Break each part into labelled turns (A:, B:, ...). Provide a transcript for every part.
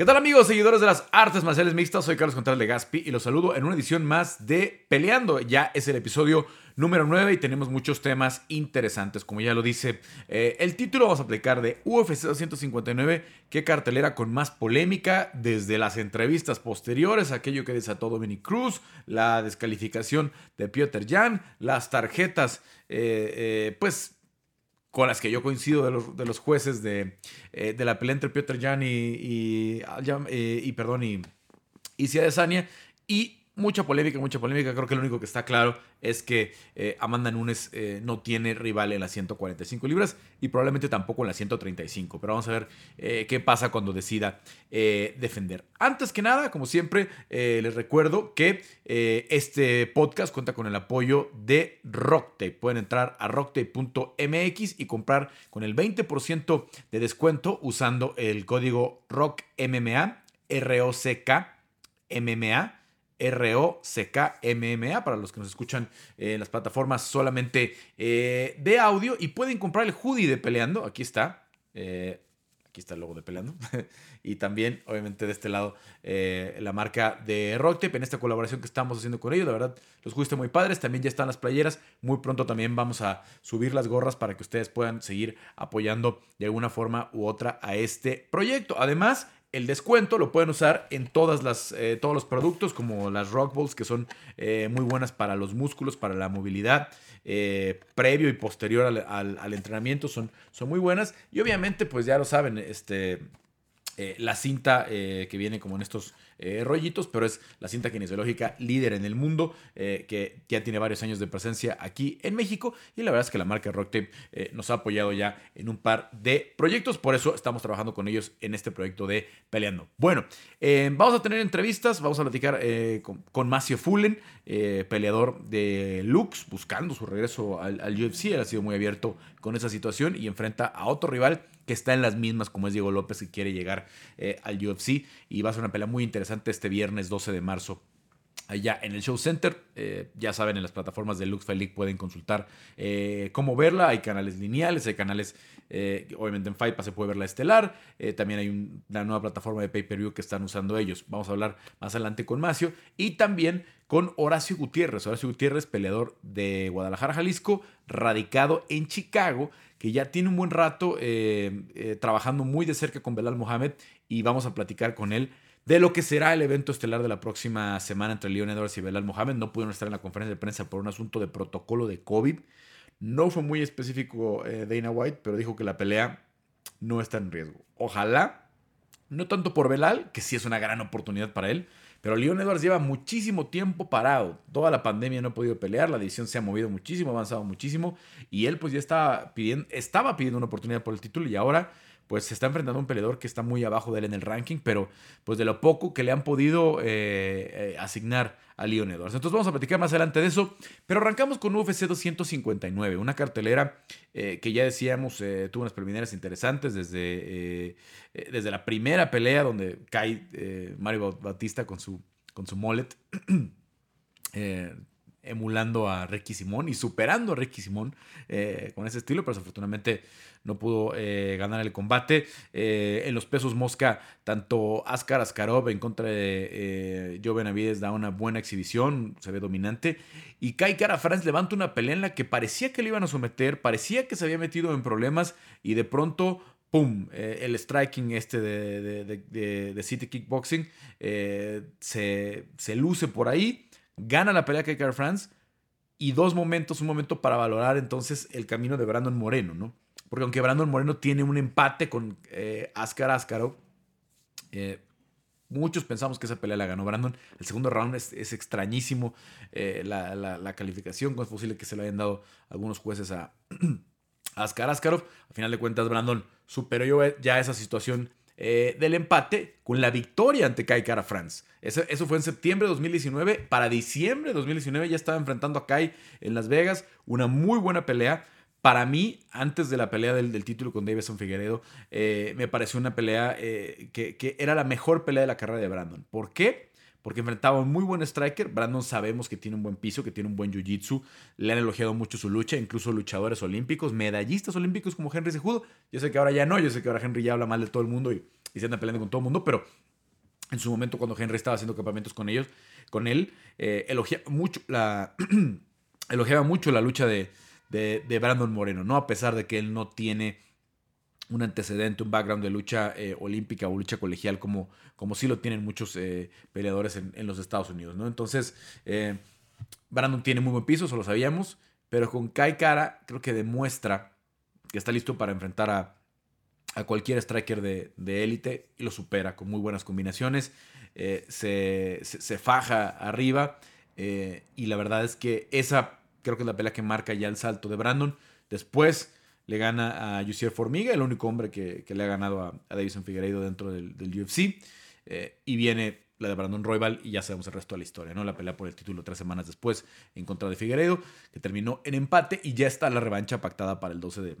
A: ¿Qué tal amigos, seguidores de las artes marciales mixtas? Soy Carlos Contreras de Gaspi y los saludo en una edición más de Peleando. Ya es el episodio número 9 y tenemos muchos temas interesantes. Como ya lo dice eh, el título, vamos a aplicar de UFC 259, qué cartelera con más polémica desde las entrevistas posteriores, aquello que desató Dominic Cruz, la descalificación de Piotr Jan, las tarjetas, eh, eh, pues con las que yo coincido de los, de los jueces de, eh, de, la pelea entre Piotr Jan y, y, eh, y, perdón, y, y Cia Y mucha polémica, mucha polémica. Creo que lo único que está claro es que eh, Amanda Nunes eh, no tiene rival en las 145 libras y probablemente tampoco en las 135. Pero vamos a ver eh, qué pasa cuando decida defender. Antes que nada, como siempre, les recuerdo que este podcast cuenta con el apoyo de Rocktape. Pueden entrar a rocktape.mx y comprar con el 20% de descuento usando el código ROCKMMA, R-O-C-K, MMA R-O-C-K-M-M-A para los que nos escuchan en las plataformas solamente eh, de audio y pueden comprar el hoodie de Peleando. Aquí está. Eh, aquí está el logo de Peleando. y también, obviamente, de este lado, eh, la marca de Rocktape en esta colaboración que estamos haciendo con ellos. La verdad, los juegos muy padres. También ya están las playeras. Muy pronto también vamos a subir las gorras para que ustedes puedan seguir apoyando de alguna forma u otra a este proyecto. Además, el descuento lo pueden usar en todas las, eh, todos los productos, como las Rock Balls, que son eh, muy buenas para los músculos, para la movilidad, eh, previo y posterior al, entrenamiento, son, son muy buenas. Y obviamente, pues ya lo saben, este, la cinta que viene como en estos eh, rollitos, pero es la cinta kinesiológica líder en el mundo, eh, que ya tiene varios años de presencia aquí en México. Y la verdad es que la marca Rocktape eh, nos ha apoyado ya en un par de proyectos, por eso estamos trabajando con ellos en este proyecto de Peleando. Bueno, vamos a tener entrevistas, vamos a platicar con, con Macio Fullen, peleador de Lux, buscando su regreso al, al UFC. Él ha sido muy abierto con esa situación y enfrenta a otro rival que está en las mismas como es Diego López que quiere llegar eh, al UFC y va a ser una pelea muy interesante este viernes 12 de marzo allá en el Show Center. Eh, ya saben, en las plataformas de Lux League pueden consultar eh, cómo verla. Hay canales lineales, hay canales, obviamente en Fight se puede ver la estelar. también hay una nueva plataforma de pay-per-view que están usando ellos. Vamos a hablar más adelante con Macio. Y también con Horacio Gutiérrez. Horacio Gutiérrez, peleador de Guadalajara, Jalisco, radicado en Chicago que ya tiene un buen rato eh, eh, trabajando muy de cerca con Belal Mohamed y vamos a platicar con él de lo que será el evento estelar de la próxima semana entre Leon Edwards y Belal Mohamed. No pudieron estar en la conferencia de prensa por un asunto de protocolo de COVID. No fue muy específico eh, Dana White, pero dijo que la pelea no está en riesgo. Ojalá, no tanto por Belal, que sí es una gran oportunidad para él, pero Leon Edwards lleva muchísimo tiempo parado. Toda la pandemia no ha podido pelear, la división se ha movido muchísimo, ha avanzado muchísimo. Y él pues ya estaba pidiendo, estaba pidiendo una oportunidad por el título y ahora pues se está enfrentando a un peleador que está muy abajo de él en el ranking, pero pues de lo poco que le han podido eh, eh, asignar a Leon Edwards. Entonces vamos a platicar más adelante de eso, pero arrancamos con UFC 259, una cartelera eh, que ya decíamos tuvo unas preliminares interesantes desde, desde la primera pelea donde cae Mario Batista con su, con su emulando a Ricky Simón y superando a Ricky Simón con ese estilo, pero desafortunadamente no pudo eh, ganar el combate. Eh, en los pesos mosca, tanto Askar Askarov en contra de eh, Joe Benavides da una buena exhibición, se ve dominante. Y Kai Kara France levanta una pelea en la que parecía que le iban a someter, parecía que se había metido en problemas y de pronto ¡pum! el striking este de, de, City Kickboxing se, se, luce por ahí, gana la pelea Kai Kara France y dos momentos, un momento para valorar entonces el camino de Brandon Moreno, ¿no? Porque aunque Brandon Moreno tiene un empate con eh, Askar Askarov, eh, muchos pensamos que esa pelea la ganó Brandon. El segundo round es, extrañísimo eh, la, calificación. ¿Cómo es posible que se le hayan dado algunos jueces a, Askar Askarov? Al final de cuentas, Brandon superó ya esa situación del empate con la victoria ante Kai Kara France. Eso, fue en septiembre de 2019. Para diciembre de 2019 ya estaba enfrentando a Kai en Las Vegas. Una muy buena pelea. Para mí, antes de la pelea del, título con Davison Figueredo, eh, me pareció una pelea eh, que, era la mejor pelea de la carrera de Brandon. ¿Por qué? Porque enfrentaba a un muy buen striker. Brandon sabemos que tiene un buen piso, que tiene un buen jiu-jitsu. Le han elogiado mucho su lucha, incluso luchadores olímpicos, medallistas olímpicos como Henry Sejudo. Yo sé que ahora ya no, yo sé que ahora Henry ya habla mal de todo el mundo y, se anda peleando con todo el mundo, pero en su momento cuando Henry estaba haciendo campamentos con ellos, con él, eh, elogiaba mucho elogiaba mucho la lucha de, de, Brandon Moreno, ¿no? A pesar de que él no tiene un antecedente, un background de lucha eh, olímpica o lucha colegial como, como sí lo tienen muchos eh, peleadores en, en, los Estados Unidos, ¿no? Entonces, Brandon tiene muy buen piso, eso lo sabíamos, pero con Kai Cara creo que demuestra que está listo para enfrentar a, a cualquier striker de élite y lo supera con muy buenas combinaciones. Eh, se, se, faja arriba eh, y la verdad es que esa creo que es la pelea que marca ya el salto de Brandon. Después le gana a Yusier Formiga, el único hombre que, le ha ganado a, Davison Figueiredo dentro del, UFC. Eh, y viene la de Brandon Royval y ya sabemos el resto de la historia, ¿no? La pelea por el título tres semanas después en contra de Figueiredo, que terminó en empate y ya está la revancha pactada para el 12 de,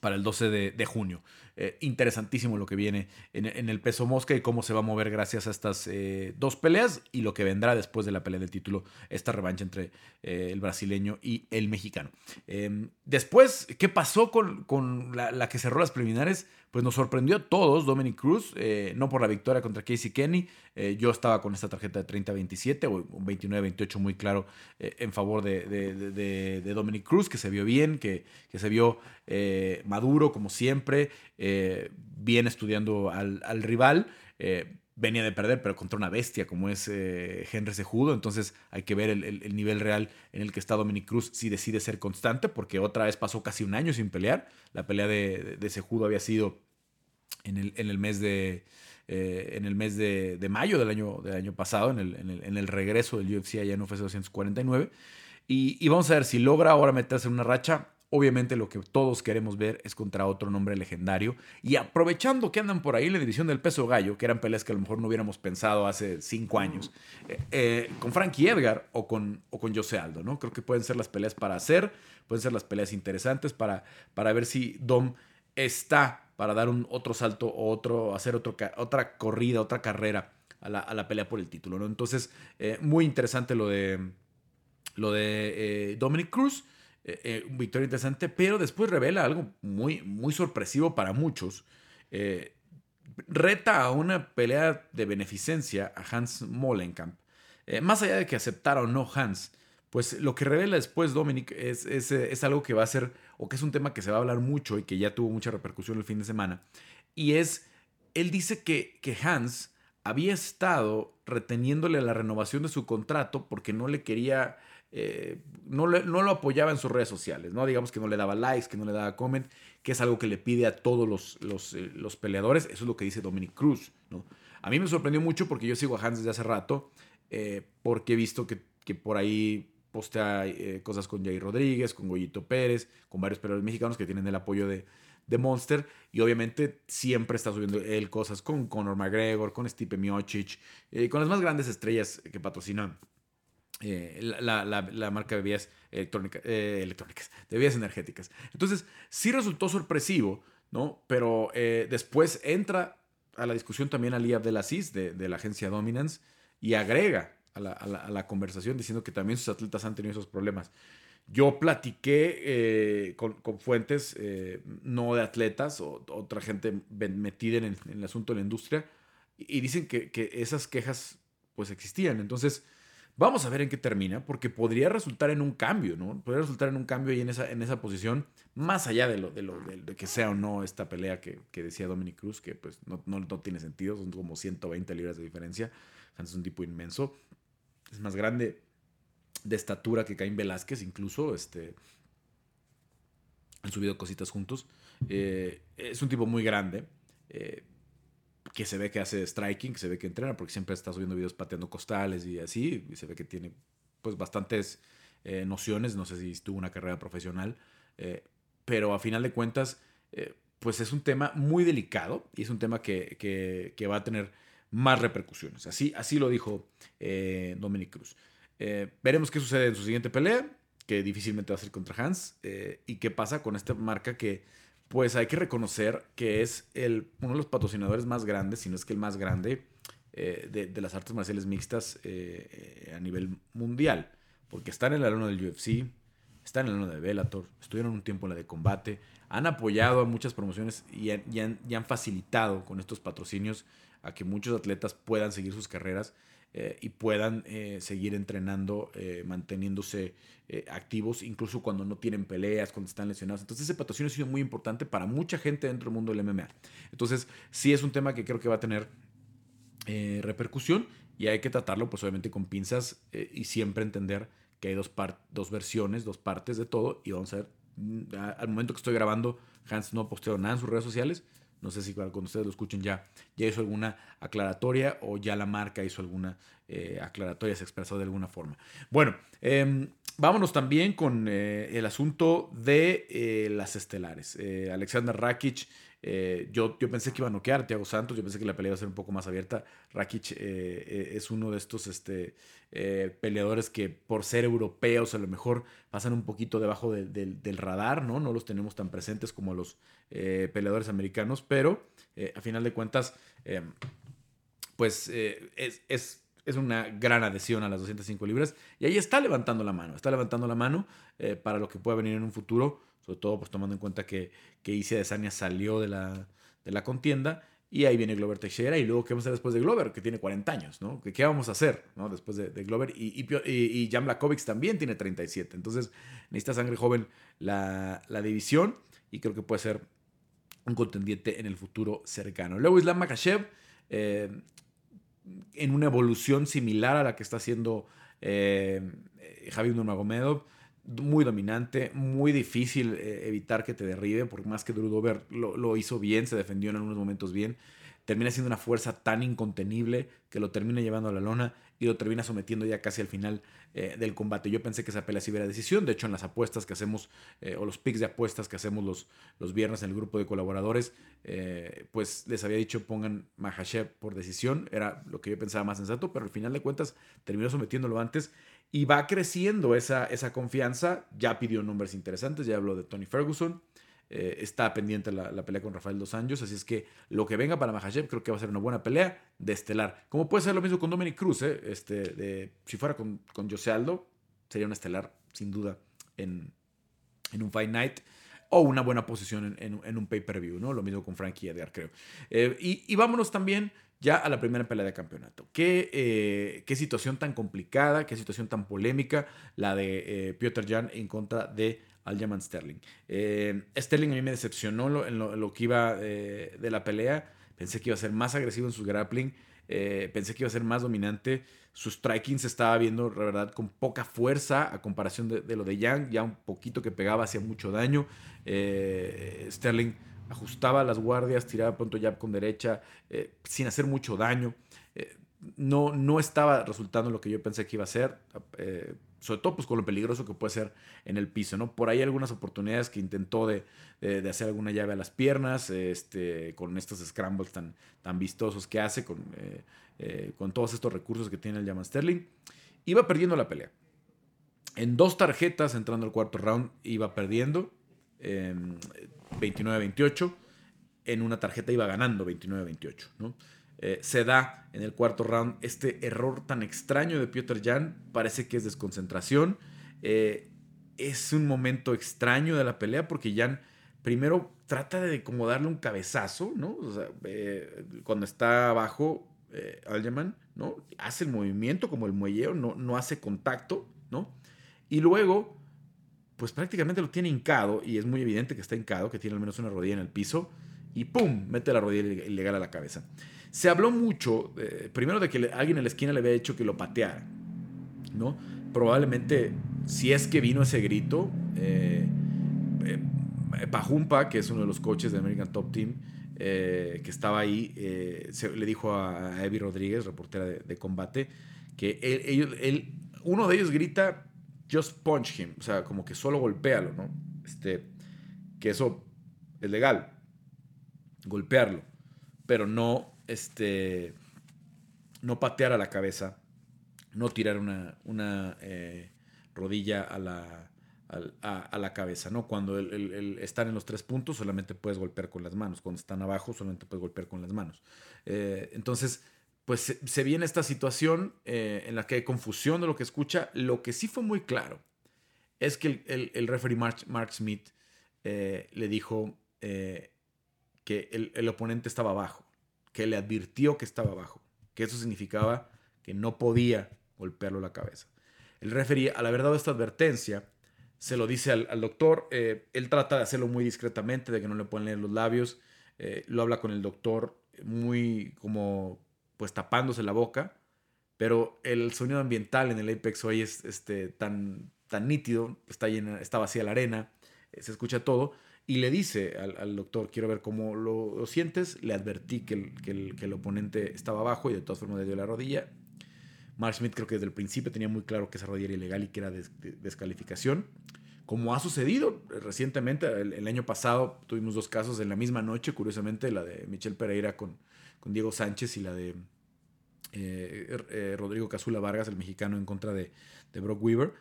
A: para el 12 de, junio. Eh, interesantísimo lo que viene en, el peso mosca y cómo se va a mover gracias a estas eh, dos peleas y lo que vendrá después de la pelea del título, esta revancha entre eh, el brasileño y el mexicano. Em, después, ¿qué pasó con, con la, la, que cerró las preliminares? Pues nos sorprendió a todos Dominic Cruz, eh, no por la victoria contra Casey Kenny, eh, yo estaba con esta tarjeta de 30-27 o 29-28 muy claro eh, en favor de, Dominic Cruz, que se vio bien, que, que se vio maduro como siempre, bien estudiando al, al rival venía de perder, pero contra una bestia como es Henry Sejudo. Entonces hay que ver el, nivel real en el que está Dominic Cruz si decide ser constante, porque otra vez pasó casi un año sin pelear. La pelea de, de Sejudo había sido en el, en el mes de. Eh, en el mes de, mayo del año, del año pasado, en el, en el, regreso del UFC allá en UFC 249. Y, y, vamos a ver si logra ahora meterse en una racha. Obviamente lo que todos queremos ver es contra otro nombre legendario. Y aprovechando que andan por ahí en la división del peso gallo, que eran peleas que a lo mejor no hubiéramos pensado hace cinco años, eh, eh, con Frankie Edgar o con, o con Jose Aldo, ¿no? Creo que pueden ser las peleas para hacer, pueden ser las peleas interesantes para, para ver si Dom está para dar un otro salto o otro, hacer otro, otra corrida, otra carrera a la, pelea por el título, ¿no? Entonces, eh, muy interesante lo de, lo de Dominic Cruz. Eh, eh, victoria interesante, pero después revela algo muy, muy sorpresivo para muchos. Eh, reta a una pelea de beneficencia a Hans Molenkamp. más allá de que aceptara o no Hans, pues lo que revela después Dominic es, es, algo que va a ser, o que es un tema que se va a hablar mucho y que ya tuvo mucha repercusión el fin de semana. Y es, él dice que, que Hans había estado reteniéndole la renovación de su contrato porque no le quería eh, no, no, lo apoyaba en sus redes sociales, ¿no? Digamos que no le daba likes, que no le daba comment, que es algo que le pide a todos los, los, eh, peleadores. Eso es lo que dice Dominic Cruz, ¿no? A mí me sorprendió mucho porque yo sigo a Hans desde hace rato, eh, porque he visto que, por ahí postea cosas con Jay Rodríguez, con Goyito Pérez, con varios peleadores mexicanos que tienen el apoyo de, de Monster. Y obviamente siempre está subiendo él cosas con Conor McGregor, con Stipe Miocic, con las más grandes estrellas que patrocinan eh, la, marca de bebidas electrónicas, eh, electrónicas, de bebidas energéticas. Entonces, sí resultó sorpresivo, ¿no? Pero eh, después entra a la discusión también Ali Abdelaziz de, de la agencia Dominance y agrega a la, conversación diciendo que también sus atletas han tenido esos problemas. Yo platiqué con, fuentes no de atletas o otra gente metida en el, asunto de la industria y, dicen que, que, esas quejas pues existían. Entonces, Vamos a ver en qué termina, porque podría resultar en un cambio, ¿no? Podría resultar en un cambio ahí en esa, en esa posición, más allá de lo, de lo de, que sea o no esta pelea que, decía Dominic Cruz, que pues no, no, tiene sentido, son como 120 libras de diferencia. Es un tipo inmenso. Es más grande de estatura que Caín Velázquez, incluso. Este, han subido cositas juntos. Eh, es un tipo muy grande. Eh, que se ve que hace striking, que se ve que entrena, porque siempre está subiendo videos pateando costales y así, y se ve que tiene pues bastantes eh, nociones, no sé si tuvo una carrera profesional, pero a final de cuentas, pues es un tema muy delicado y es un tema que, que, va a tener más repercusiones. Así, así lo dijo Dominic Cruz. veremos qué sucede en su siguiente pelea, que difícilmente va a ser contra Hans, y qué pasa con esta marca que pues hay que reconocer que es el, uno de los patrocinadores más grandes, si no es que el más grande, eh, de, las artes marciales mixtas eh, a nivel mundial. Porque está en el alumno del UFC, está en el alumno de Bellator, estuvieron un tiempo en la de combate, han apoyado a muchas promociones y han, facilitado con estos patrocinios a que muchos atletas puedan seguir sus carreras eh, y puedan eh, seguir entrenando, eh, manteniéndose activos, incluso cuando no tienen peleas, cuando están lesionados. Entonces ese patrocinio ha sido muy importante para mucha gente dentro del mundo del MMA. Entonces sí es un tema que creo que va a tener repercusión y hay que tratarlo pues obviamente con pinzas y siempre entender que hay dos, dos versiones, dos partes de todo y vamos a ver, mm, al momento que estoy grabando, Hans no ha posteado nada en sus redes sociales, no sé si cuando ustedes lo escuchen ya, ya hizo alguna aclaratoria o ya la marca hizo alguna eh, aclaratoria, se expresó de alguna forma. Bueno, em, vámonos también con eh, el asunto de eh, las estelares. Alexander Rakic eh, yo, yo pensé que iba a noquear a Thiago Santos, yo pensé que la pelea iba a ser un poco más abierta. Rakic eh, eh, es uno de estos este, peleadores que por ser europeos a lo mejor pasan un poquito debajo del radar, ¿no? No los tenemos tan presentes como los peleadores americanos, pero a final de cuentas, pues es, es es una gran adhesión a las 205 libras. Y ahí está levantando la mano, está levantando la mano para lo que pueda venir en un futuro sobre todo pues tomando en cuenta que, que Isia Desania salió de la, de la contienda y ahí viene Glover Teixeira y luego qué vamos a hacer después de Glover, que tiene 40 años, ¿no? ¿Qué, vamos a hacer ¿no? después de, Glover? Y, y, y, Jan Blakovic también tiene 37, entonces necesita sangre joven la, la, división y creo que puede ser un contendiente en el futuro cercano. Luego Islam Makhachev, eh, en una evolución similar a la que está haciendo eh, Javier Nurmagomedov, muy dominante, muy difícil eh, evitar que te derribe, por más que Drew Dober lo, lo, hizo bien, se defendió en algunos momentos bien, termina siendo una fuerza tan incontenible que lo termina llevando a la lona y lo termina sometiendo ya casi al final eh, del combate. Yo pensé que esa pelea sí decisión, de hecho en las apuestas que hacemos, eh, o los picks de apuestas que hacemos los, los viernes en el grupo de colaboradores, pues les había dicho pongan Mahashev por decisión, era lo que yo pensaba más sensato, pero al final de cuentas terminó sometiéndolo antes y va creciendo esa, esa confianza. Ya pidió nombres interesantes, ya habló de Tony Ferguson. Eh, está pendiente la, la, pelea con Rafael Dos Anjos. Así es que lo que venga para Mahachev creo que va a ser una buena pelea de estelar. Como puede ser lo mismo con Dominic Cruz. Eh, este, de, si fuera con, con José Aldo, sería una estelar sin duda en, en un Fight Night o una buena posición en, en, un pay-per-view, ¿no? Lo mismo con Frankie Edgar, creo. Eh, y, vámonos también ya a la primera pelea de campeonato. Qué, eh, qué situación tan complicada, qué situación tan polémica la de eh, Piotr Jan en contra de Aljamain Sterling. Eh, Sterling a mí me decepcionó en, lo, que iba de la pelea. Pensé que iba a ser más agresivo en su grappling. pensé que iba a ser más dominante. Sus striking se estaba viendo, la verdad, con poca fuerza a comparación de, de lo de Yang. Ya un poquito que pegaba, hacía mucho daño. Sterling ajustaba las guardias, tiraba pronto jab con derecha, eh, sin hacer mucho daño. Eh, no, no estaba resultando lo que yo pensé que iba a ser, eh, sobre todo pues con lo peligroso que puede ser en el piso, ¿no? Por ahí algunas oportunidades que intentó de, hacer alguna llave a las piernas, este, con estos scrambles tan, tan vistosos que hace, con, con todos estos recursos que tiene el Jaman Sterling. Iba perdiendo la pelea. En dos tarjetas entrando al cuarto round iba perdiendo. 29-28. En una tarjeta iba ganando 29-28. ¿no? Eh, se da en el cuarto round este error tan extraño de Piotr Jan. Parece que es desconcentración. Eh, es un momento extraño de la pelea porque Jan primero trata de como darle un cabezazo, ¿no? Eh, cuando está abajo eh, ¿no? Hace el movimiento como el muelleo, no, no hace contacto, ¿no? Y luego pues prácticamente lo tiene hincado y es muy evidente que está hincado, que tiene al menos una rodilla en el piso y ¡pum! mete la rodilla ilegal a la cabeza. Se habló mucho, eh, primero de que alguien en la esquina le había hecho que lo pateara, ¿no? Probablemente, si es que vino ese grito, eh, eh, Pajumpa, que es uno de los coaches de American Top Team, que estaba ahí, le dijo a Evi Rodríguez, reportera de, combate, que uno de ellos grita just punch him, o sea, como que solo golpéalo, ¿no? Este, que eso es legal, golpearlo, pero no, este, no patear a la cabeza, no tirar una, una eh, rodilla a la, a, la cabeza, ¿no? Cuando están en los tres puntos solamente puedes golpear con las manos, cuando están abajo solamente puedes golpear con las manos. Eh, entonces, pues se, viene esta situación eh, en la que hay confusión de lo que escucha. Lo que sí fue muy claro es que el, el, referee Mark, Smith le dijo que el, el, oponente estaba abajo, que le advirtió que estaba abajo, que eso significaba que no podía golpearlo la cabeza. El referee, al haber dado esta advertencia, se lo dice al, doctor. Eh, él trata de hacerlo muy discretamente, de que no le pueden leer los labios. Eh, lo habla con el doctor muy como pues tapándose la boca. Pero el sonido ambiental en el Apex hoy es este, tan, tan nítido, está, llena, está vacía la arena, eh, se escucha todo. Y le dice al, doctor, quiero ver cómo lo, sientes. Le advertí que el, que, el, el, oponente estaba abajo y de todas formas le dio la rodilla. Mark Smith creo que desde el principio tenía muy claro que esa rodilla era ilegal y que era descalificación. Como ha sucedido recientemente, el, año pasado tuvimos dos casos en la misma noche, curiosamente, la de Michelle Pereira con, con Diego Sánchez y la de eh, eh, Rodrigo Cazula Vargas, el mexicano, en contra de, de, Brock Weaver.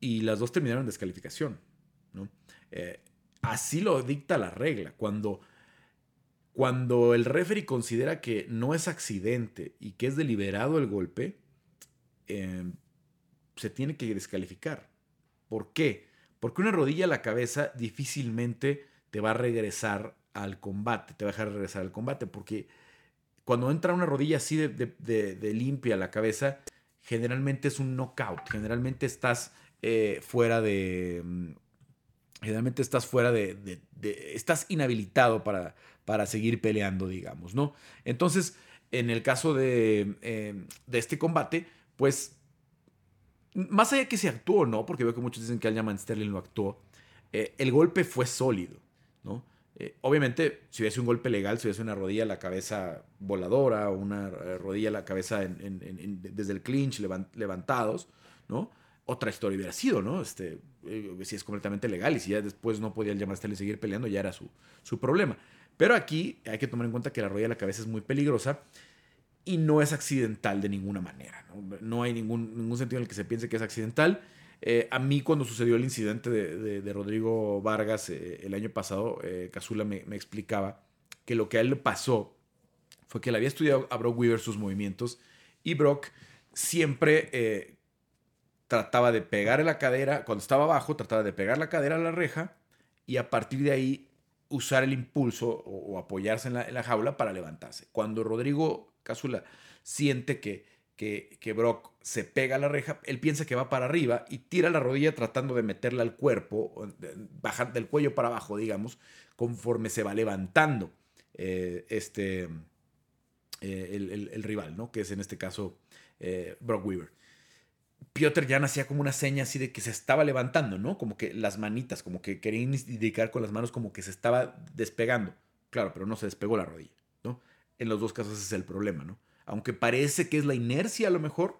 A: Y las dos terminaron en descalificación. ¿no? Eh, así lo dicta la regla. Cuando, cuando el referee considera que no es accidente y que es deliberado el golpe, Em, se tiene que descalificar. ¿Por qué? Porque una rodilla a la cabeza difícilmente te va a regresar al combate, te va a dejar regresar al combate, porque cuando entra una rodilla así de, limpia a la cabeza, generalmente es un knockout, generalmente estás eh, fuera de... Mm, generalmente estás fuera de... estás inhabilitado para, para seguir peleando, digamos, ¿no? Entonces, en el caso de, em, de este combate, pues, más allá de que se actuó, ¿no? Porque veo que muchos dicen que Aljamain Sterling lo actuó. Eh, el golpe fue sólido, ¿no? Eh, obviamente, si hubiese un golpe legal, si hubiese una rodilla a la cabeza voladora o una eh, rodilla a la cabeza desde el clinch levantados, ¿no? Otra historia hubiera sido, ¿no? Este, si es completamente legal y si ya después no podía el Sterling seguir peleando, ya era su, problema. Pero aquí hay que tomar en cuenta que la rodilla a la cabeza es muy peligrosa y no es accidental de ninguna manera. No, hay ningún, ningún sentido en el que se piense que es accidental. Eh, a mí cuando sucedió el incidente de, Rodrigo Vargas eh, el año pasado, eh, Casula me, explicaba que lo que a él le pasó fue que él había estudiado a Brock Weaver sus movimientos y Brock siempre trataba de pegar la cadera, cuando estaba abajo, trataba de pegar la cadera a la reja y a partir de ahí usar el impulso o, apoyarse en la, en la, jaula para levantarse. Cuando Rodrigo Casula siente que, que, Brock se pega a la reja, él piensa que va para arriba y tira la rodilla tratando de meterla al cuerpo, bajar del cuello para abajo, digamos, conforme se va levantando eh, este, eh, el, rival, ¿no? que es en este caso eh, Brock Weaver. Piotr Jan hacía como una seña así de que se estaba levantando, ¿no? Como que las manitas, como que quería indicar con las manos como que se estaba despegando. Claro, pero no se despegó la rodilla en los dos casos es el problema, ¿no? Aunque parece que es la inercia a lo mejor,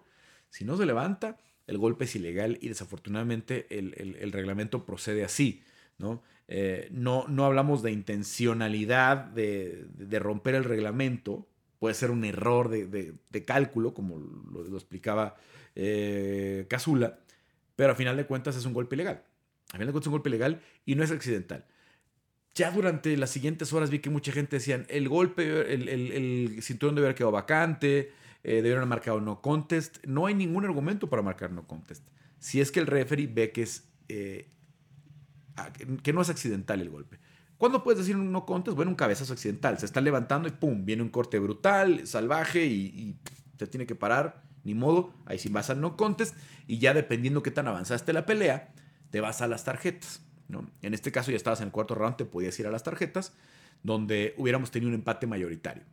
A: si no se levanta, el golpe es ilegal y desafortunadamente el, reglamento procede así, ¿no? Eh, ¿no? no, hablamos de intencionalidad de, romper el reglamento, puede ser un error de, cálculo, como lo, explicaba eh, Casula, pero a final de cuentas es un golpe ilegal. A final de cuentas es un golpe ilegal y no es accidental ya durante las siguientes horas vi que mucha gente decían, el golpe, el, el, cinturón debe haber quedado vacante, eh, debieron haber marcado no contest. No hay ningún argumento para marcar no contest. Si es que el referee ve que es eh, que no es accidental el golpe. ¿Cuándo puedes decir un no contest? Bueno, un cabezazo accidental. Se está levantando y pum, viene un corte brutal, salvaje y, y se tiene que parar. Ni modo, ahí sí vas al no contest y ya dependiendo qué tan avanzaste la pelea, te vas a las tarjetas. En este caso ya estabas en el cuarto round, te podías ir a las tarjetas, donde hubiéramos tenido un empate mayoritario.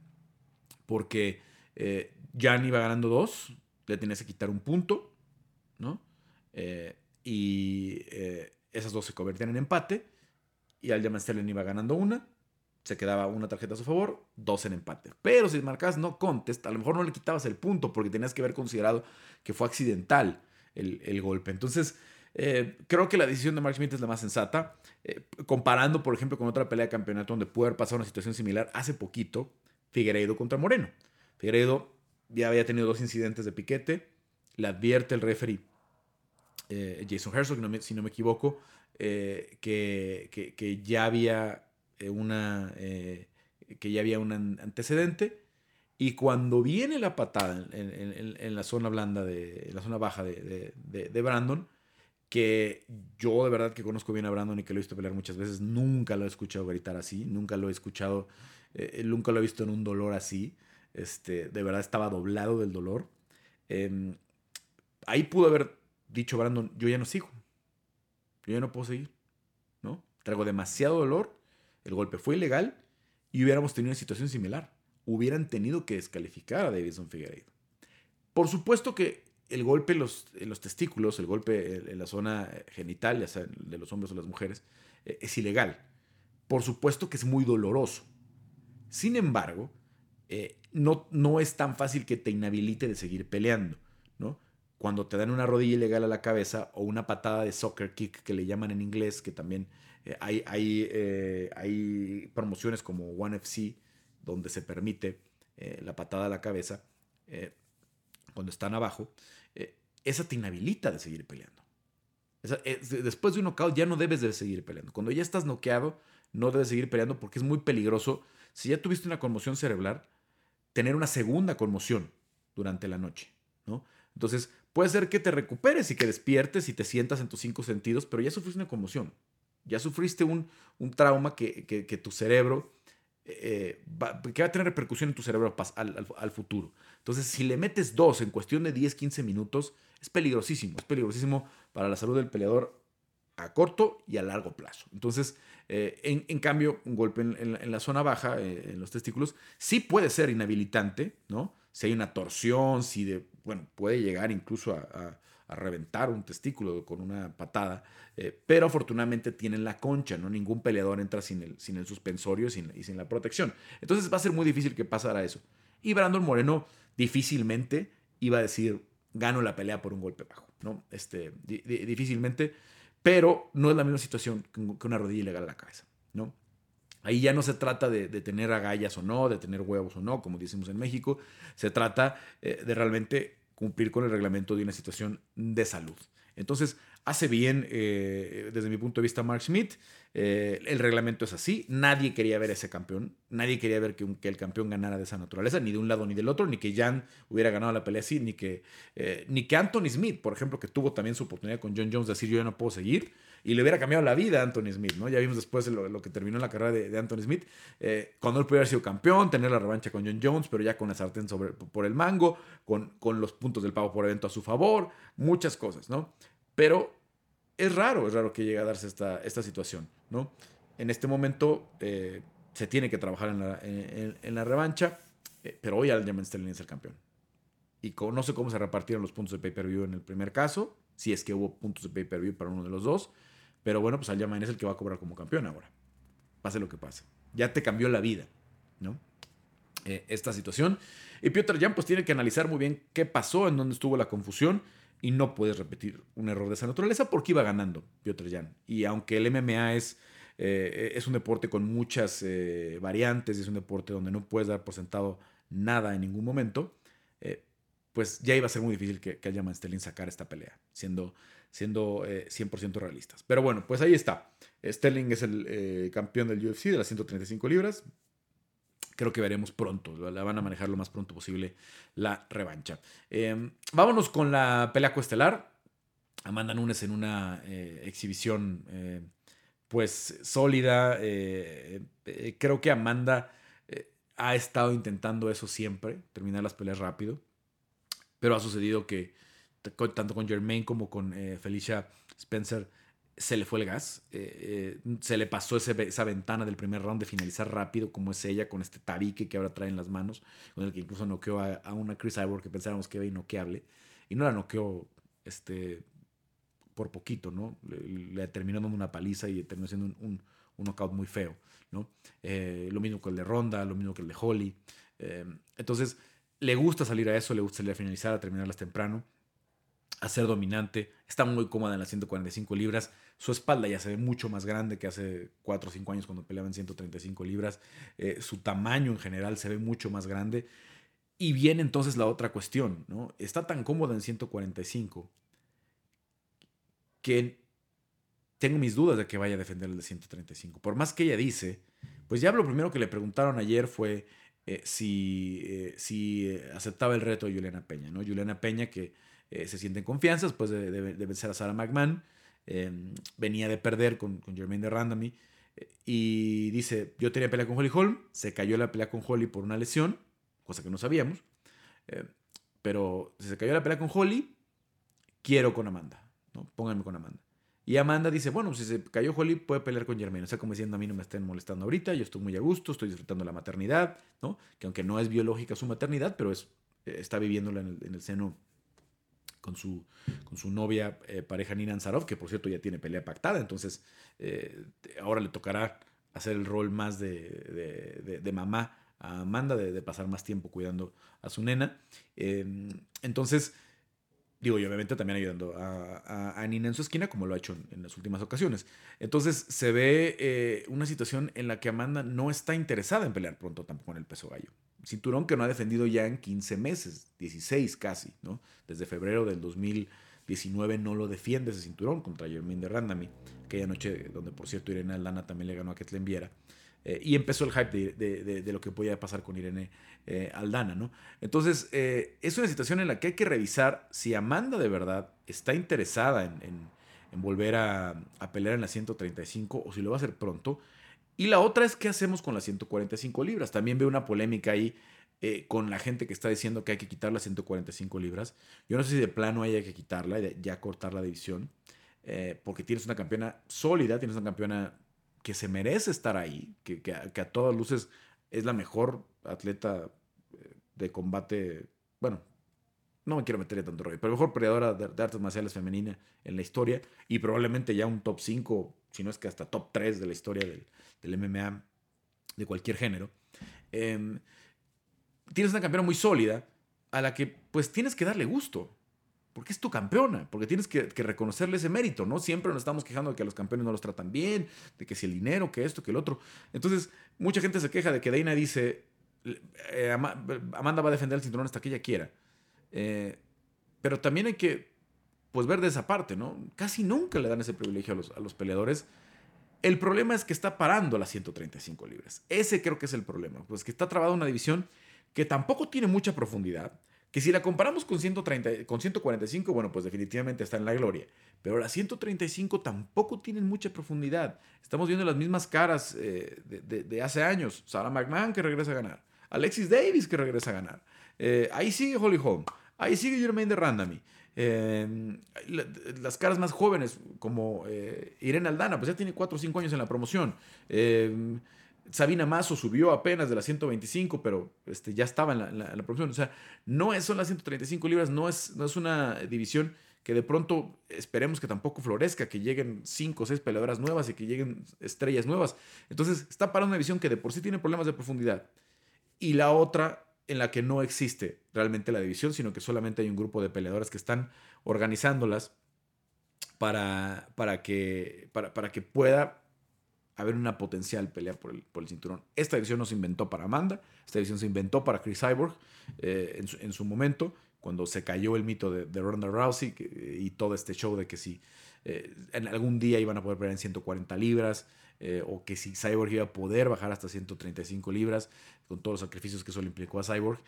A: Porque eh, Jan iba ganando dos, le tenías que quitar un punto, ¿no? Eh, y eh, esas dos se convertían en empate. Y al Jaman Sterling iba ganando una, se quedaba una tarjeta a su favor, dos en empate. Pero si marcabas no contest, a lo mejor no le quitabas el punto porque tenías que haber considerado que fue accidental el golpe. Entonces, eh, creo que la decisión de Mark Smith es la más sensata. Eh, comparando, por ejemplo, con otra pelea de campeonato donde puede haber pasado una situación similar hace poquito, Figueiredo contra Moreno. Figueiredo ya había tenido dos incidentes de piquete. Le advierte el referee eh, Jason Herzog, si no me equivoco, que, que, ya había una que ya había un antecedente. Y cuando viene la patada en, la zona blanda, de, en la zona baja de Brandon, que yo de verdad que conozco bien a Brandon y que lo he visto pelear muchas veces, nunca lo he escuchado gritar así, nunca lo he escuchado, eh, nunca lo he visto en un dolor así. Este, de verdad estaba doblado del dolor. Em, ahí pudo haber dicho Brandon, yo ya no sigo, yo ya no puedo seguir, ¿no? Traigo demasiado dolor, el golpe fue ilegal y hubiéramos tenido una situación similar. Hubieran tenido que descalificar a Davidson Figueiredo. Por supuesto que el golpe en los, los testículos, el golpe en la zona genital, ya sea de los hombres o las mujeres, eh, es ilegal. Por supuesto que es muy doloroso. Sin embargo, eh, no, no es tan fácil que te inhabilite de seguir peleando, ¿no? Cuando te dan una rodilla ilegal a la cabeza o una patada de soccer kick que le llaman en inglés, que también eh, hay, hay, hay, promociones como One FC donde se permite la patada a la cabeza cuando están abajo, esa te inhabilita de seguir peleando. Después de un knockout ya no debes de seguir peleando. Cuando ya estás noqueado, no debes seguir peleando porque es muy peligroso. Si ya tuviste una conmoción cerebral, tener una segunda conmoción durante la noche, ¿no? Entonces, puede ser que te recuperes y que despiertes y te sientas en tus cinco sentidos, pero ya sufriste una conmoción. Ya sufriste un, un trauma que, que, tu cerebro, eh, va, que va a tener repercusión en tu cerebro al, futuro. Entonces, si le metes dos en cuestión de 10, 15 minutos, es peligrosísimo, es peligrosísimo para la salud del peleador a corto y a largo plazo. Entonces, eh, en, cambio, un golpe en, la zona baja, eh, en los testículos, sí puede ser inhabilitante, ¿no? Si hay una torsión, si de, bueno, puede llegar incluso a, reventar un testículo con una patada, eh, pero afortunadamente tienen la concha, ¿no? Ningún peleador entra sin el, sin el suspensorio y sin la protección. Entonces va a ser muy difícil que pasara eso. Y Brandon Moreno difícilmente iba a decir, gano la pelea por un golpe bajo, ¿no? Este, difícilmente, pero no es la misma situación que una rodilla ilegal a la cabeza, ¿no? Ahí ya no se trata de, tener agallas o no, de tener huevos o no, como decimos en México, se trata eh, de realmente cumplir con el reglamento de una situación de salud. Entonces, hace bien, eh, desde mi punto de vista, Mark Smith. Eh, el reglamento es así. Nadie quería ver a ese campeón. Nadie quería ver que, el campeón ganara de esa naturaleza, ni de un lado ni del otro, ni que Jan hubiera ganado la pelea así, ni que, eh, ni que Anthony Smith, por ejemplo, que tuvo también su oportunidad con John Jones de decir yo ya no puedo seguir. Y le hubiera cambiado la vida a Anthony Smith, ¿no? Ya vimos después lo, que terminó la carrera de, Anthony Smith, cuando él pudiera haber sido campeón, tener la revancha con John Jones, pero ya con la sartén sobre, por el mango, con, con los puntos del pago por evento a su favor, muchas cosas, ¿no? Pero es raro, es raro que llegue a darse esta, esta situación, ¿no? En este momento eh, se tiene que trabajar en la, revancha, eh, pero hoy Aljamain Sterling es el campeón. Y no sé cómo se repartieron los puntos de pay-per-view en el primer caso, si es que hubo puntos de pay-per-view para uno de los dos, pero bueno, pues Aljamain es el que va a cobrar como campeón ahora. Pase lo que pase. Ya te cambió la vida, ¿no? Eh, esta situación. Y Piotr Jan pues tiene que analizar muy bien qué pasó, en dónde estuvo la confusión y no puedes repetir un error de esa naturaleza porque iba ganando Piotr Jan. Y aunque el MMA es, eh, es un deporte con muchas eh, variantes, es un deporte donde no puedes dar por sentado nada en ningún momento, eh, pues ya iba a ser muy difícil que, que Aljamain Sterling sacara esta pelea, siendo, siendo 100% realistas. Pero bueno, pues ahí está. Sterling es el campeón del UFC de las 135 libras, creo que veremos pronto. La van a manejar lo más pronto posible la revancha. Em, vámonos con la pelea coestelar. Amanda Nunes en una eh, exhibición eh, pues sólida. Eh, creo que Amanda ha estado intentando eso siempre, terminar las peleas rápido. Pero ha sucedido que tanto con Germain como con Felicia Spencer se le fue el gas, eh, eh, se le pasó esa ventana del primer round de finalizar rápido, como es ella, con este tabique que ahora trae en las manos, con el que incluso noqueó a, una Chris Cyborg que pensábamos que era inoqueable, y no la noqueó este, por poquito, ¿no? Le, terminó dando una paliza y terminó siendo un, un, knockout muy feo, ¿no? Eh, lo mismo que el de Ronda, lo mismo que el de Holly. entonces, le gusta salir a eso, le gusta salir a finalizar, a terminarlas temprano a ser dominante. Está muy cómoda en las 145 libras. Su espalda ya se ve mucho más grande que hace 4 o 5 años cuando peleaba en 135 libras. Eh, su tamaño en general se ve mucho más grande. Y viene entonces la otra cuestión, ¿no? Está tan cómoda en 145 que tengo mis dudas de que vaya a defender el de 135. Por más que ella dice, pues ya lo primero que le preguntaron ayer fue eh, si, eh, si aceptaba el reto de Juliana Peña, ¿no? Juliana Peña que se siente en confianza después de, vencer a Sarah McMahon. Em, venía de perder con, con Jermaine de Randami. Eh, y dice, yo tenía pelea con Holly Holm, se cayó la pelea con Holly por una lesión, cosa que no sabíamos. Eh, pero se cayó la pelea con Holly, quiero con Amanda. ¿no? Pónganme con Amanda. Y Amanda dice, bueno, si se cayó Holly, puede pelear con Jermaine. O sea, como diciendo, a mí no me estén molestando ahorita, yo estoy muy a gusto, estoy disfrutando la maternidad, ¿no? Que aunque no es biológica su maternidad, pero es, eh, está viviéndola en el, seno con su, con su novia, eh, pareja Nina Ansarov, que por cierto ya tiene pelea pactada, entonces eh, ahora le tocará hacer el rol más de, de, mamá a Amanda, de, pasar más tiempo cuidando a su nena. Em, entonces, Digo, y obviamente también ayudando a, Nina en su esquina, como lo ha hecho en, las últimas ocasiones. Entonces se ve eh, una situación en la que Amanda no está interesada en pelear pronto tampoco en el peso gallo. Cinturón que no ha defendido ya en 15 meses, 16 casi, ¿no? Desde febrero del 2019 no lo defiende ese cinturón contra Jermaine de Randami, aquella noche donde por cierto Irene Aldana también le ganó a Ketlen Viera. Eh, y empezó el hype de, lo que podía pasar con Irene eh, Aldana, ¿no? Entonces, eh, es una situación en la que hay que revisar si Amanda de verdad está interesada en, volver a, pelear en la 135 o si lo va a hacer pronto. Y la otra es qué hacemos con las 145 libras. También veo una polémica ahí con la gente que está diciendo que hay que quitar las 145 libras. Yo no sé si de plano haya que quitarla ya cortar la división, porque tienes una campeona sólida, tienes una campeona que se merece estar ahí, que, a, todas luces es la mejor atleta eh, de combate, bueno, no me quiero meter en tanto rollo, pero mejor peleadora de, artes marciales femenina en la historia y probablemente ya un top 5, si no es que hasta top 3 de la historia del, del MMA de cualquier género. Em, tienes una campeona muy sólida a la que pues tienes que darle gusto porque es tu campeona, porque tienes que, reconocerle ese mérito, ¿no? Siempre nos estamos quejando de que los campeones no los tratan bien, de que si el dinero, que esto, que el otro. Entonces, mucha gente se queja de que Dana dice, eh, Amanda va a defender el cinturón hasta que ella quiera. Eh, pero también hay que, pues, ver de esa parte, ¿no? Casi nunca le dan ese privilegio a los, a los peleadores. El problema es que está parando las 135 libras. Ese creo que es el problema, pues que está trabada una división que tampoco tiene mucha profundidad que si la comparamos con, 130, con 145, bueno, pues definitivamente está en la gloria. Pero las 135 tampoco tienen mucha profundidad. Estamos viendo las mismas caras eh, de, hace años. Sarah McMahon que regresa a ganar. Alexis Davis que regresa a ganar. Eh, ahí sigue Holly Holm. Ahí sigue Jermaine de Randami. Eh, las caras más jóvenes, como Irene Aldana, pues ya tiene 4 o 5 años en la promoción. Sabina Mazo subió apenas de las 125, pero este, ya estaba en la, producción. O sea, no es, son las 135 libras, no es, no es una división que de pronto esperemos que tampoco florezca, que lleguen 5 o 6 peleadoras nuevas y que lleguen estrellas nuevas. Entonces, está para una división que de por sí tiene problemas de profundidad. Y la otra en la que no existe realmente la división, sino que solamente hay un grupo de peleadoras que están organizándolas para, para, que, para, para que pueda haber una potencial pelea por el, por el cinturón. Esta división no se inventó para Amanda, esta división se inventó para Chris Cyborg eh, en, su, momento, cuando se cayó el mito de, de Ronda Rousey y todo este show de que si eh, en algún día iban a poder pelear en 140 libras, eh, o que si Cyborg iba a poder bajar hasta 135 libras, con todos los sacrificios que eso le implicó a Cyborg.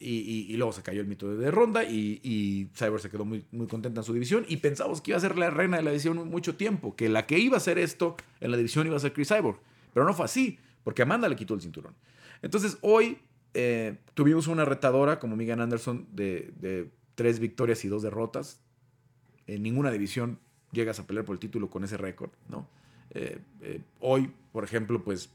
A: Y, luego se cayó el mito de, Ronda y, y, Cyborg se quedó muy, muy contenta en su división y pensamos que iba a ser la reina de la división mucho tiempo, que la que iba a hacer esto en la división iba a ser Chris Cyborg, pero no fue así, porque Amanda le quitó el cinturón. Entonces hoy eh, tuvimos una retadora como Megan Anderson de, tres victorias y dos derrotas. En ninguna división llegas a pelear por el título con ese récord, ¿no? Eh, eh, hoy, por ejemplo, pues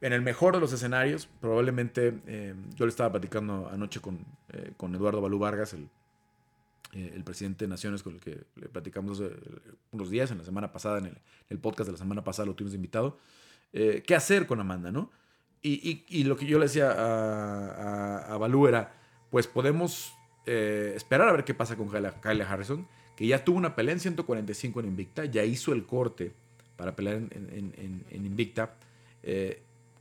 A: en el mejor de los escenarios, probablemente eh, yo le estaba platicando anoche con, eh, con Eduardo Balú Vargas, el, eh, el, presidente de Naciones con el que le platicamos unos días, en la semana pasada, en el, podcast de la semana pasada lo tuvimos invitado, qué hacer con Amanda, ¿no? Y, y, lo que yo le decía a, a, Balú era, pues podemos esperar a ver qué pasa con Kyle Harrison, que ya tuvo una pelea en 145 en Invicta, ya hizo el corte para pelear en, Invicta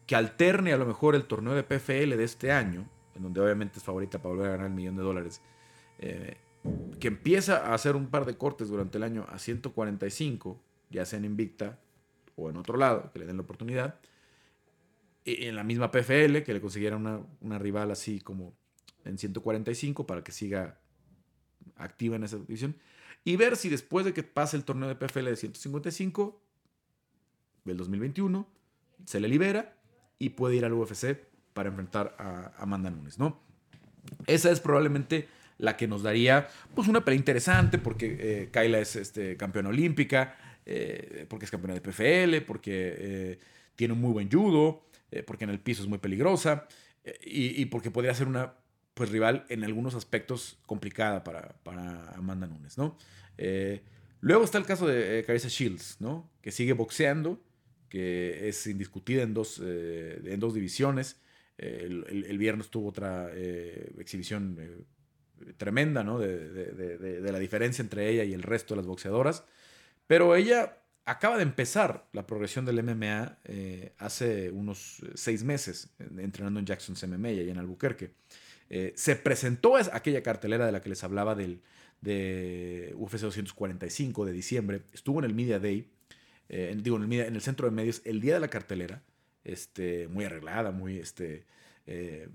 A: que alterne a lo mejor el torneo de PFL de este año, en donde obviamente es favorita para volver a ganar el millón de dólares, eh, que empieza a hacer un par de cortes durante el año a 145, ya sea en Invicta o en otro lado, que le den la oportunidad, en la misma PFL, que le consiguiera una, una rival así como en 145 para que siga activa en esa división. y ver si después de que pase el torneo de PFL de 155 del 2021 se le libera y puede ir al UFC para enfrentar a Amanda Nunes, ¿no? Esa es probablemente la que nos daría pues una pelea interesante porque eh, Kyla es este, campeona olímpica, eh, porque es campeona de PFL, porque eh, tiene un muy buen judo, porque en el piso es muy peligrosa y, porque podría ser una pues, rival en algunos aspectos complicada para, para Amanda Nunes, ¿no? luego está el caso de Carissa Shields, ¿no? Que sigue boxeando, que es indiscutida en dos, en dos divisiones. El, viernes tuvo otra exhibición tremenda, ¿no? De, la diferencia entre ella y el resto de las boxeadoras. Pero ella acaba de empezar la progresión del MMA eh, hace unos eh, seis meses, entrenando en Jackson's MMA y en Albuquerque. Eh, se presentó aquella cartelera de la que les hablaba del, de UFC 245 de diciembre. Estuvo en el Media Day, digo, en el, centro de medios, el día de la cartelera, este, muy arreglada, muy, este,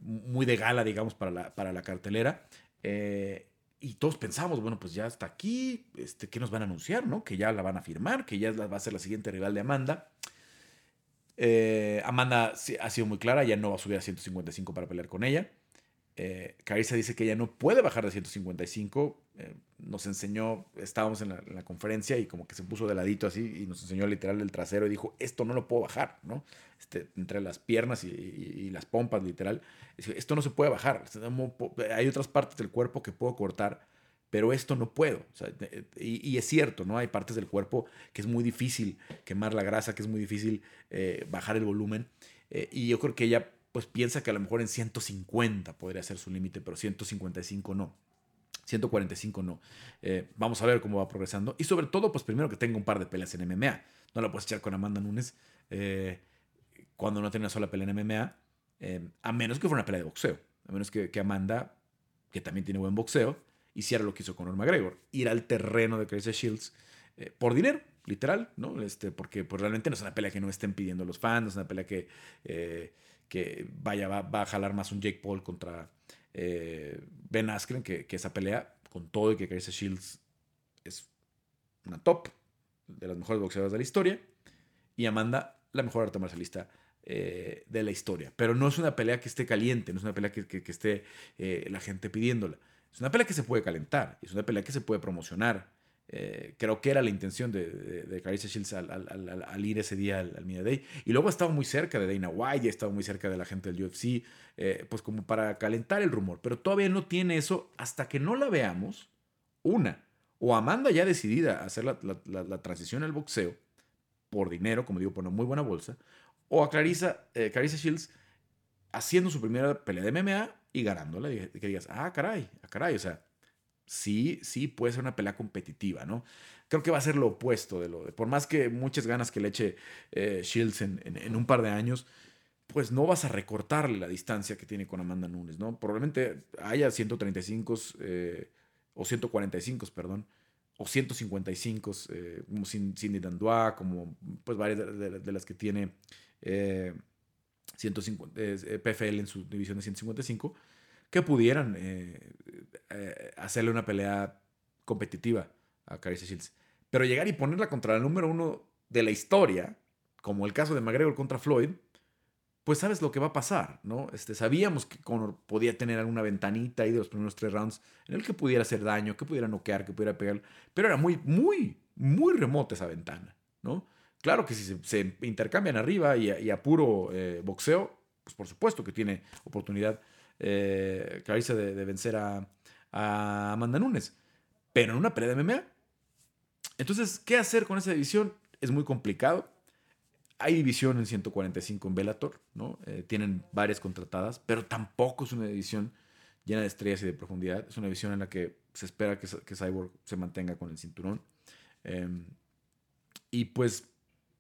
A: muy de gala, digamos, para la, para la cartelera. Eh, y todos pensamos, bueno, pues ya está aquí, este, ¿qué nos van a anunciar? ¿no? Que ya la van a firmar, que ya va a ser la siguiente rival de Amanda. Eh, Amanda ha sido muy clara, ya no va a subir a 155 para pelear con ella. Eh, Carissa dice que ella no puede bajar de 155. Eh, nos enseñó, estábamos en la, conferencia y como que se puso de ladito así y nos enseñó literal el trasero y dijo, esto no lo puedo bajar, ¿no? Este, entre las piernas y, las pompas, literal. Esto no se puede bajar. Hay otras partes del cuerpo que puedo cortar, pero esto no puedo. y, es cierto, ¿no? Hay partes del cuerpo que es muy difícil quemar la grasa, que es muy difícil eh, bajar el volumen. y yo creo que ella pues piensa que a lo mejor en 150 podría ser su límite, pero 155 no. 145 no. Eh, vamos a ver cómo va progresando. Y sobre todo, pues primero que tenga un par de peleas en MMA. No la puedes echar con Amanda Nunes eh, cuando no tiene una sola pelea en MMA, eh, a menos que fuera una pelea de boxeo. A menos que, Amanda, que también tiene buen boxeo, hiciera lo que hizo con Conor McGregor. Ir al terreno de Chris Shields por dinero, literal, ¿no? Este, porque pues, realmente no es una pelea que no estén pidiendo los fans, no es una pelea que que vaya, va, a jalar más un Jake Paul contra eh, Ben Askren que, esa pelea, con todo y que Carissa Shields es una top de las mejores boxeadoras de la historia, y Amanda, la mejor arte marcialista eh, de la historia. Pero no es una pelea que esté caliente, no es una pelea que, esté eh, la gente pidiéndola. Es una pelea que se puede calentar, es una pelea que se puede promocionar. Eh, creo que era la intención de, de, Carissa Shields al, ir ese día al, Media Day. Y luego ha estado muy cerca de Dana White, ha estado muy cerca de la gente del UFC, eh, pues como para calentar el rumor. Pero todavía no tiene eso hasta que no la veamos. Una, o Amanda ya decidida a hacer la, transición al boxeo por dinero, como digo, por una muy buena bolsa, o a Clarissa, eh, Carissa Shields haciendo su primera pelea de MMA y ganándola. Que digas, ah, caray, ah, caray, o sea sí, sí puede ser una pelea competitiva, ¿no? Creo que va a ser lo opuesto de lo de, por más que muchas ganas que le eche eh, Shields en, un par de años, pues no vas a recortarle la distancia que tiene con Amanda Nunes, ¿no? Probablemente haya 135 eh, o 145, perdón, o 155, eh, como Cindy como pues varias de, las que tiene 150, PFL en su división de 155 que pudieran eh, eh, hacerle una pelea competitiva a Carissa Shields. Pero llegar y ponerla contra el número uno de la historia, como el caso de McGregor contra Floyd, pues sabes lo que va a pasar, ¿no? Este, sabíamos que Conor podía tener alguna ventanita ahí de los primeros tres rounds en el que pudiera hacer daño, que pudiera noquear, que pudiera pegar, pero era muy, muy, muy remota esa ventana, ¿no? Claro que si se, intercambian arriba y a, puro eh, boxeo, pues por supuesto que tiene oportunidad eh, de, vencer a, Amanda Nunes, pero en una pelea de MMA. Entonces, ¿qué hacer con esa división? Es muy complicado. Hay división en 145 en Bellator, ¿no? Eh, tienen varias contratadas, pero tampoco es una división llena de estrellas y de profundidad. Es una división en la que se espera que, Cyborg se mantenga con el cinturón. Em, y pues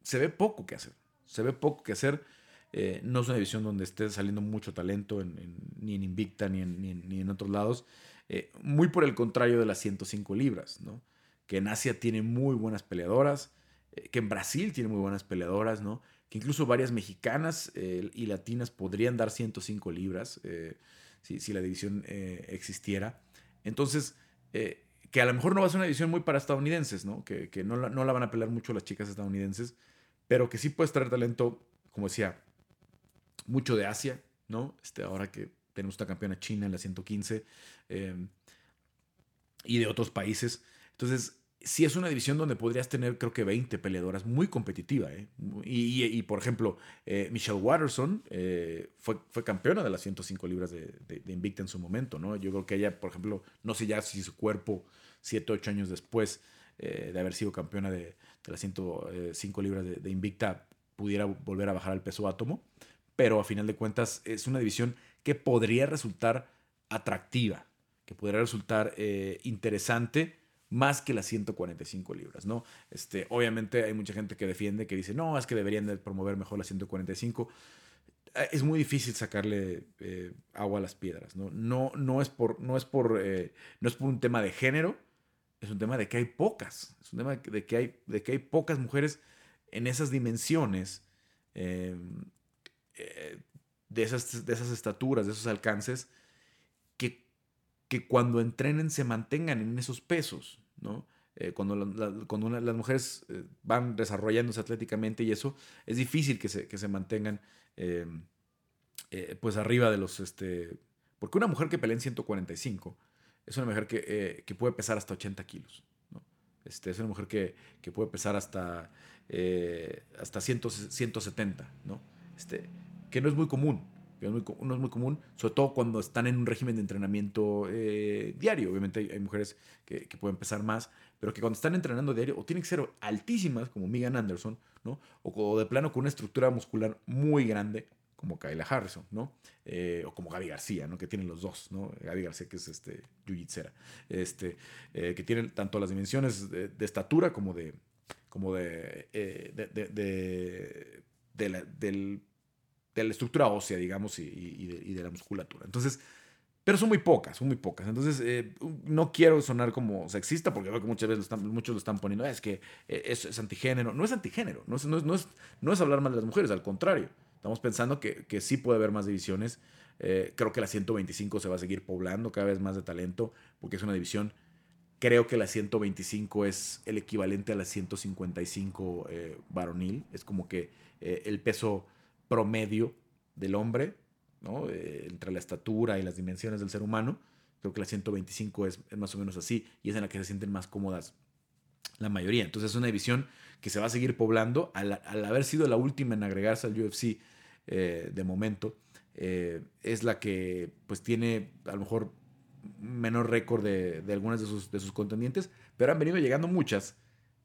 A: se ve poco que hacer. Se ve poco que hacer. Eh, no es una división donde esté saliendo mucho talento, ni en Invicta ni en, ni en, otros lados. Eh, muy por el contrario de las 105 libras, ¿no? que en Asia tiene muy buenas peleadoras, eh, que en Brasil tiene muy buenas peleadoras, ¿no? que incluso varias mexicanas y latinas podrían dar 105 libras si, si, la división existiera. Entonces, que a lo mejor no va a ser una división muy para estadounidenses, ¿no? Que, no, la, no la van a pelear mucho las chicas estadounidenses, pero que sí puedes traer talento, como decía, mucho de Asia, ¿no? Este, ahora que tenemos esta campeona china en la 115 eh, y de otros países. Entonces, sí es una división donde podrías tener, creo que 20 peleadoras, muy competitiva. ¿eh? Y, por ejemplo, eh, Michelle Watterson eh, fue, fue, campeona de las 105 libras de, Invicta en su momento. ¿no? Yo creo que ella, por ejemplo, no sé ya si su cuerpo, 7, 8 años después de haber sido campeona de, las 105 libras de, Invicta, pudiera volver a bajar al peso átomo. Pero a final de cuentas es una división que podría resultar atractiva, que podría resultar interesante más que las 145 libras, ¿no? Este, obviamente hay mucha gente que defiende, que dice, no, es que deberían de promover mejor las 145. Eh, es muy difícil sacarle eh, agua a las piedras, ¿no? No, no, es, por, no, es por, eh, no es por un tema de género, es un tema de que hay pocas, es un tema de que hay, de que hay pocas mujeres en esas dimensiones, em, de, esas, de esas estaturas, de esos alcances, que, que cuando entrenen se mantengan en esos pesos, ¿no? Eh, cuando, cuando las mujeres eh, van desarrollándose atléticamente y eso, es difícil que se, que se mantengan eh, pues arriba de los... Este, porque una mujer que pelea en 145 es una mujer que, que puede pesar hasta 80 kilos. ¿no? Este, es una mujer que, que puede pesar hasta, hasta 170, ¿no? Este, que no es muy común no es muy común, sobre todo cuando están en un régimen de entrenamiento eh, diario. Obviamente hay, mujeres que, pueden pesar más, pero que cuando están entrenando diario o tienen que ser altísimas, como Megan Anderson, ¿no? O, de plano con una estructura muscular muy grande, como Kayla Harrison, ¿no? Eh, o como Gaby García, ¿no? Que tienen los dos, ¿no? Gaby García, que es este, jiu-jitsera, este, eh, que tienen tanto las dimensiones de, estatura como de, como de, de, del de la estructura ósea, digamos, y, de, la musculatura. Entonces, pero son muy pocas, son muy pocas. Entonces, eh, no quiero sonar como sexista, porque veo que muchas veces muchos lo están poniendo, ah, es que eh, es, antigénero. No es antigénero, no es, no, es, no, es, hablar mal de las mujeres, al contrario. Estamos pensando que, sí puede haber más divisiones. Eh, creo que la 125 se va a seguir poblando cada vez más de talento, porque es una división. Creo que la 125 es el equivalente a la 155 varonil. Es como que el peso promedio del hombre, ¿no? Eh, entre la estatura y las dimensiones del ser humano. Creo que la 125 es, más o menos así y es en la que se sienten más cómodas la mayoría. Entonces es una división que se va a seguir poblando al, haber sido la última en agregarse al UFC eh, de momento. Eh, es la que pues tiene a lo mejor menor récord de, algunas de sus, de sus contendientes, pero han venido llegando muchas,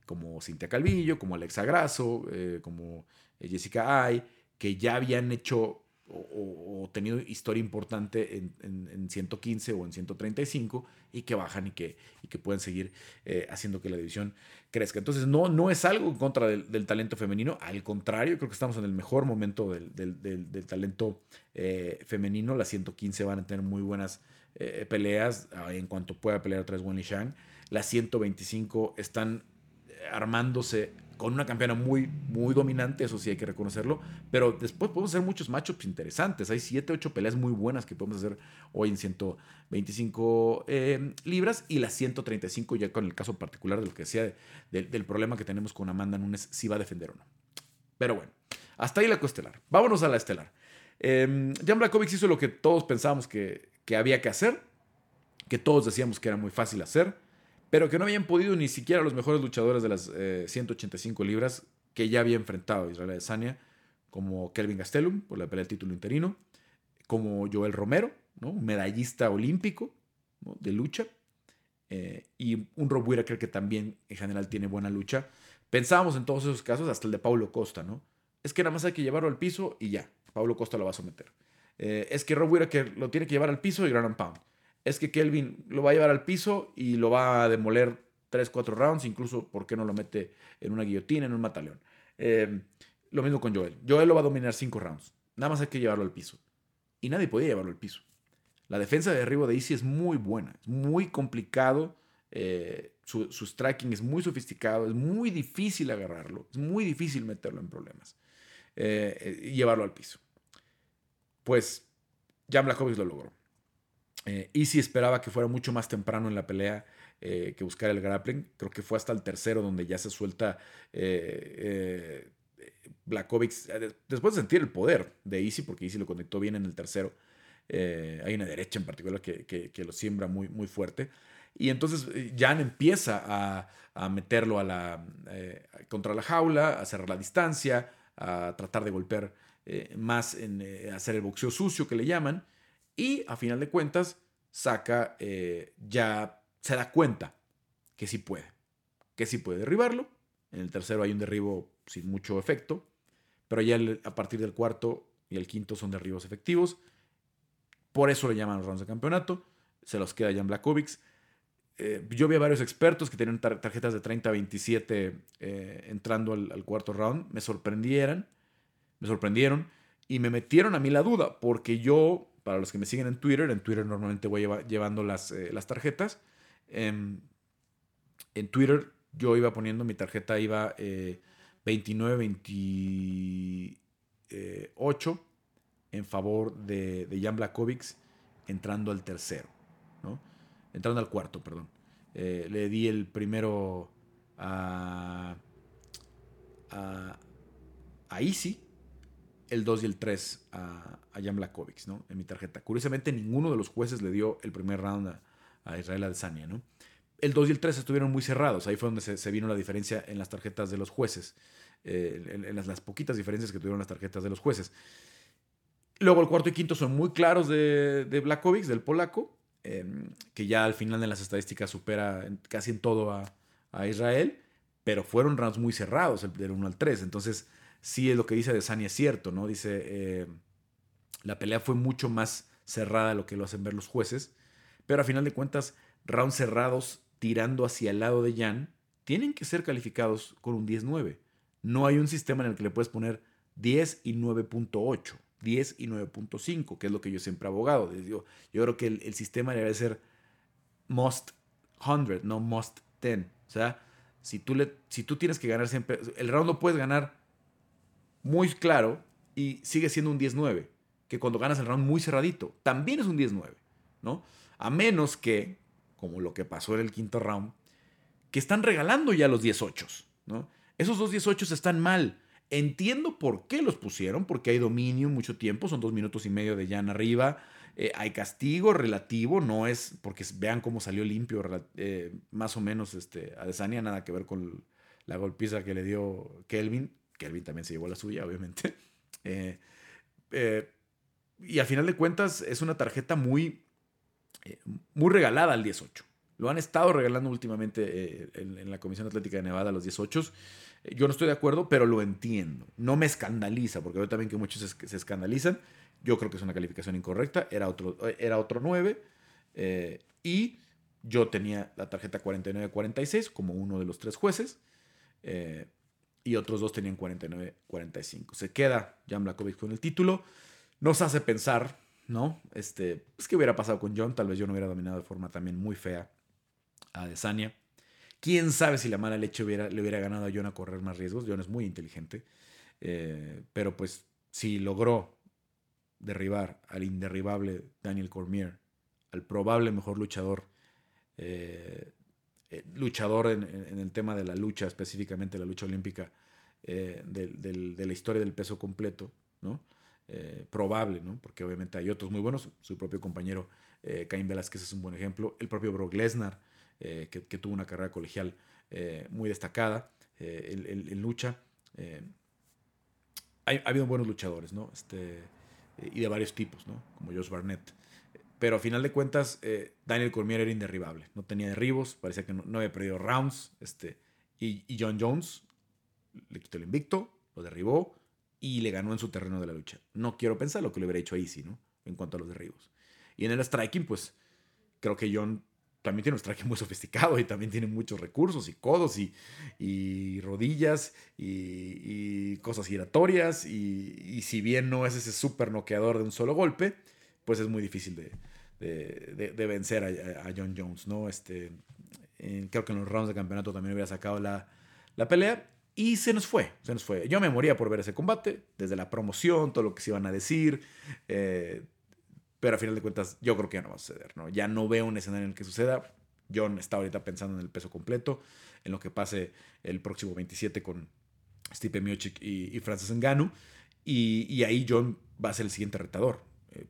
A: como Cintia Calvillo, como Alexa Grasso, como Jessica Ay, que ya habían hecho o, tenido historia importante en, 115 o en 135 y que bajan y que, y que pueden seguir eh, haciendo que la división crezca. Entonces no, no es algo en contra del, talento femenino, al contrario, creo que estamos en el mejor momento del, talento eh, femenino. Las 115 van a tener muy buenas eh, peleas ah, en cuanto pueda pelear otra vez Wenli Shang. Las 125 están armándose con una campeona muy, muy dominante, eso sí hay que reconocerlo, pero después podemos hacer muchos matchups interesantes. Hay 7, 8 peleas muy buenas que podemos hacer hoy en 125 eh, libras y las 135 ya con el caso particular de lo que decía del problema que tenemos con Amanda Nunes, si va a defender o no. Pero bueno, hasta ahí la coestelar. Vámonos a la estelar. Eh, Jan Blakovic hizo lo que todos pensábamos que, que había que hacer, que todos decíamos que era muy fácil hacer pero que no habían podido ni siquiera los mejores luchadores de las 185 eh, libras que ya había enfrentado Israel Adesanya, como Kelvin Gastelum por la pelea del título interino, como Joel Romero, ¿no? un medallista olímpico de lucha, eh, y un Rob Whittaker que también en general tiene buena lucha. Pensábamos en todos esos casos, hasta el de Paulo Costa, ¿no? Es que nada más hay que llevarlo al piso y ya, Paulo Costa lo va a someter. Eh, es que Rob Whittaker lo tiene que llevar al piso y and pound es que Kelvin lo va a llevar al piso y lo va a demoler 3, 4 rounds, incluso, ¿por qué no lo mete en una guillotina, en un mataleón? Em, lo mismo con Joel. Joel lo va a dominar 5 rounds. Nada más hay que llevarlo al piso. Y nadie podía llevarlo al piso. La defensa de derribo de Easy es muy buena, es muy complicado. Eh, su, striking es muy sofisticado, es muy difícil agarrarlo, es muy difícil meterlo en problemas eh, y llevarlo al piso. Pues Jan Blachowicz lo logró. Eh, Easy esperaba que fuera mucho más temprano en la pelea eh, que buscar el grappling. Creo que fue hasta el tercero donde ya se suelta eh, Blakovic. Después de sentir el poder de Easy, porque Easy lo conectó bien en el tercero. hay una derecha en particular que, lo siembra muy, muy fuerte. Y entonces Jan empieza a, meterlo contra la jaula, a cerrar la distancia, a tratar de golpear más en hacer el boxeo sucio que le llaman. Y a final de cuentas, saca, eh, ya se da cuenta que sí puede, que sí puede derribarlo. En el tercero hay un derribo sin mucho efecto, pero ya a partir del cuarto y el quinto son derribos efectivos. Por eso le llaman los rounds de campeonato. Se los queda Jan Blakovic. Eh, yo vi a varios expertos que tenían tarjetas de 30-27 eh, entrando al, al, cuarto round. Me sorprendieron, me sorprendieron y me metieron a mí la duda, porque yo para los que me siguen en Twitter, en Twitter normalmente voy llevando las, eh, las tarjetas. en Twitter yo iba poniendo, mi tarjeta iba 29, eh, 28 eh, en favor de, de Jan Blakovic entrando al tercero, ¿no? Entrando al cuarto, perdón. le di el primero a, a, a Easy, el 2 y el 3 a, a Jan Blakovic, ¿no? En mi tarjeta. Curiosamente, ninguno de los jueces le dio el primer round a, Israel Adesanya, ¿no? El 2 y el 3 estuvieron muy cerrados. Ahí fue donde se, vino la diferencia en las tarjetas de los jueces. Eh, en, las, poquitas diferencias que tuvieron las tarjetas de los jueces. Luego el cuarto y quinto son muy claros de, de Blakovic, del polaco, em, que ya al final de las estadísticas supera casi en todo a, a Israel, pero fueron rounds muy cerrados, el del 1 al 3. Entonces, sí es lo que dice Adesanya es cierto, ¿no? Dice, eh, la pelea fue mucho más cerrada de lo que lo hacen ver los jueces, pero a final de cuentas, rounds cerrados tirando hacia el lado de Jan tienen que ser calificados con un 10-9. No hay un sistema en el que le puedes poner 10 y 9.8, 10 y 9.5, que es lo que yo siempre he abogado. Yo, yo creo que el, sistema debe ser must 100, no must 10. O sea, si tú, le, si tú tienes que ganar siempre, el round lo puedes ganar muy claro y sigue siendo un 10-9. Que cuando ganas el round muy cerradito, también es un 10-9, ¿no? A menos que, como lo que pasó en el quinto round, que están regalando ya los 10-8, ¿no? Esos dos 10-8 están mal. Entiendo por qué los pusieron, porque hay dominio mucho tiempo, son dos minutos y medio de Jan arriba. Eh, hay castigo relativo, no es porque vean cómo salió limpio, eh, más o menos este, a Desania, nada que ver con la golpiza que le dio Kelvin. Kelvin también se llevó la suya, obviamente. Eh, eh, y al final de cuentas es una tarjeta muy, eh, muy regalada al 18. Lo han estado regalando últimamente en, la Comisión Atlética de Nevada los 18. Yo no estoy de acuerdo, pero lo entiendo. No me escandaliza, porque veo también que muchos se, escandalizan. Yo creo que es una calificación incorrecta. Era otro, era otro 9. y yo tenía la tarjeta 49-46 como uno de los tres jueces y otros dos tenían 49-45. Se queda Jan Blakovic con el título. Nos hace pensar, ¿no? Este, pues, ¿qué hubiera pasado con John? Tal vez no hubiera dominado de forma también muy fea a Desania. Quién sabe si la mala leche hubiera, le hubiera ganado a John a correr más riesgos. John es muy inteligente. Eh, pero pues si logró derribar al inderribable Daniel Cormier, al probable mejor luchador eh, eh, luchador en, el tema de la lucha, específicamente la lucha olímpica, eh, de, la historia del peso completo, ¿no? Eh, probable, ¿no? Porque obviamente hay otros muy buenos, su propio compañero Caín Velázquez es un buen ejemplo, el propio Brock Lesnar, que, tuvo una carrera colegial muy destacada en, lucha. ha habido buenos luchadores, ¿no? Este, y de varios tipos, ¿no? Como Josh Barnett. Pero a final de cuentas, eh, Daniel Cormier era inderribable. No tenía derribos, parecía que no, había perdido rounds. Este, y, John Jones le quitó el invicto, lo derribó y le ganó en su terreno de la lucha. No quiero pensar lo que le hubiera hecho a Easy, ¿no? En cuanto a los derribos. Y en el striking, pues creo que John también tiene un striking muy sofisticado y también tiene muchos recursos y codos y, rodillas y, cosas giratorias. Y, y, si bien no es ese súper noqueador de un solo golpe, pues es muy difícil de, vencer a, John Jones, ¿no? Este, creo que en los rounds de campeonato también hubiera sacado la, pelea. Y se nos fue, se nos fue. Yo me moría por ver ese combate, desde la promoción, todo lo que se iban a decir. Eh, pero a final de cuentas yo creo que ya no va a suceder, ¿no? Ya no veo un escenario en el que suceda. John está ahorita pensando en el peso completo, en lo que pase el próximo 27 con Stipe Miocic y, Francis Ngannou. Y, ahí John va a ser el siguiente retador,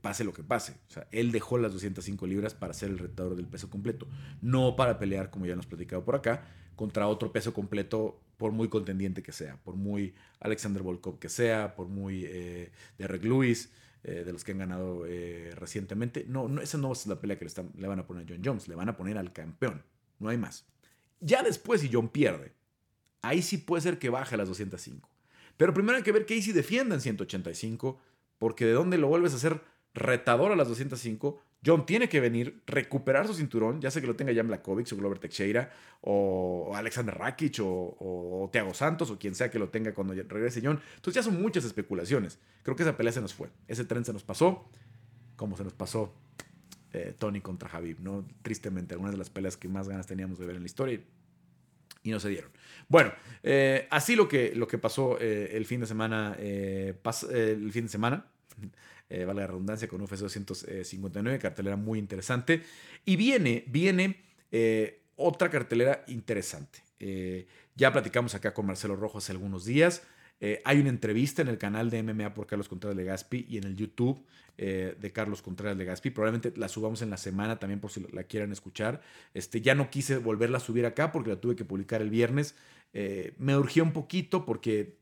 A: pase lo que pase. O sea, él dejó las 205 libras para ser el retador del peso completo, no para pelear, como ya nos platicado por acá, contra otro peso completo, por muy contendiente que sea, por muy Alexander Volkov que sea, por muy eh, Derek Lewis. Eh, de los que han ganado eh, recientemente. No, no, esa no es la pelea que le, están, le van a poner a John Jones, le van a poner al campeón, no hay más. Ya después, si John pierde, ahí sí puede ser que baje las 205. Pero primero hay que ver que ahí sí defienda en 185, porque de dónde lo vuelves a hacer retador a las 205, John tiene que venir, recuperar su cinturón, ya sea que lo tenga Jan Blakovic o Glover Teixeira o Alexander Rakic o, o, Thiago Santos o quien sea que lo tenga cuando regrese John. Entonces ya son muchas especulaciones. Creo que esa pelea se nos fue. Ese tren se nos pasó, como se nos pasó eh, Tony contra Javib, ¿no? Tristemente, algunas de las peleas que más ganas teníamos de ver en la historia no se dieron. Bueno, eh, así lo que, lo que pasó eh, el fin de semana, eh, el fin de semana vale la redundancia, con UFC 259, cartelera muy interesante. Y viene, viene otra cartelera interesante. Ya platicamos acá con Marcelo Rojo hace algunos días. Hay una entrevista en el canal de MMA por Carlos Contreras Legaspi y en el YouTube de Carlos Contreras Legaspi. Probablemente la subamos en la semana también por si la quieran escuchar. Este, ya no quise volverla a subir acá porque la tuve que publicar el viernes. me urgía un poquito porque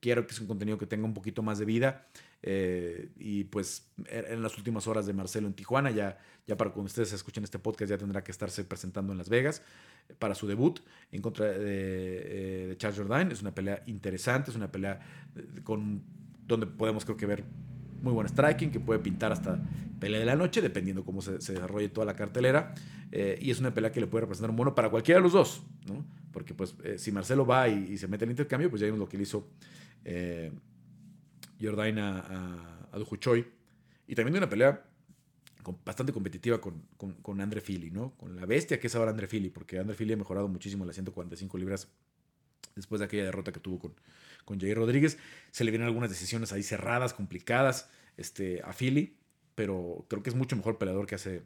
A: quiero que sea un contenido que tenga un poquito más de vida. Eh, y pues er, en las últimas horas de Marcelo en Tijuana, ya, ya para cuando ustedes escuchen este podcast, ya tendrá que estarse presentando en Las Vegas eh, para su debut en contra de, eh, Charles Jourdain. Es una pelea interesante, es una pelea con, donde podemos creo que ver muy buen striking, que puede pintar hasta pelea de la noche, dependiendo cómo se, desarrolle toda la cartelera. y es una pelea que le puede representar un mono para cualquiera de los dos, ¿no? Porque pues si Marcelo va y, se mete el intercambio, pues ya vimos lo que él hizo Jordain a, a, Y también de una pelea bastante competitiva con, con, Andre Fili, ¿no? Con la bestia que es ahora Andre Fili, porque Andre Fili ha mejorado muchísimo las 145 libras después de aquella derrota que tuvo con, con Rodríguez. Se le vienen algunas decisiones ahí cerradas, complicadas este, a Fili, pero creo que es mucho mejor peleador que hace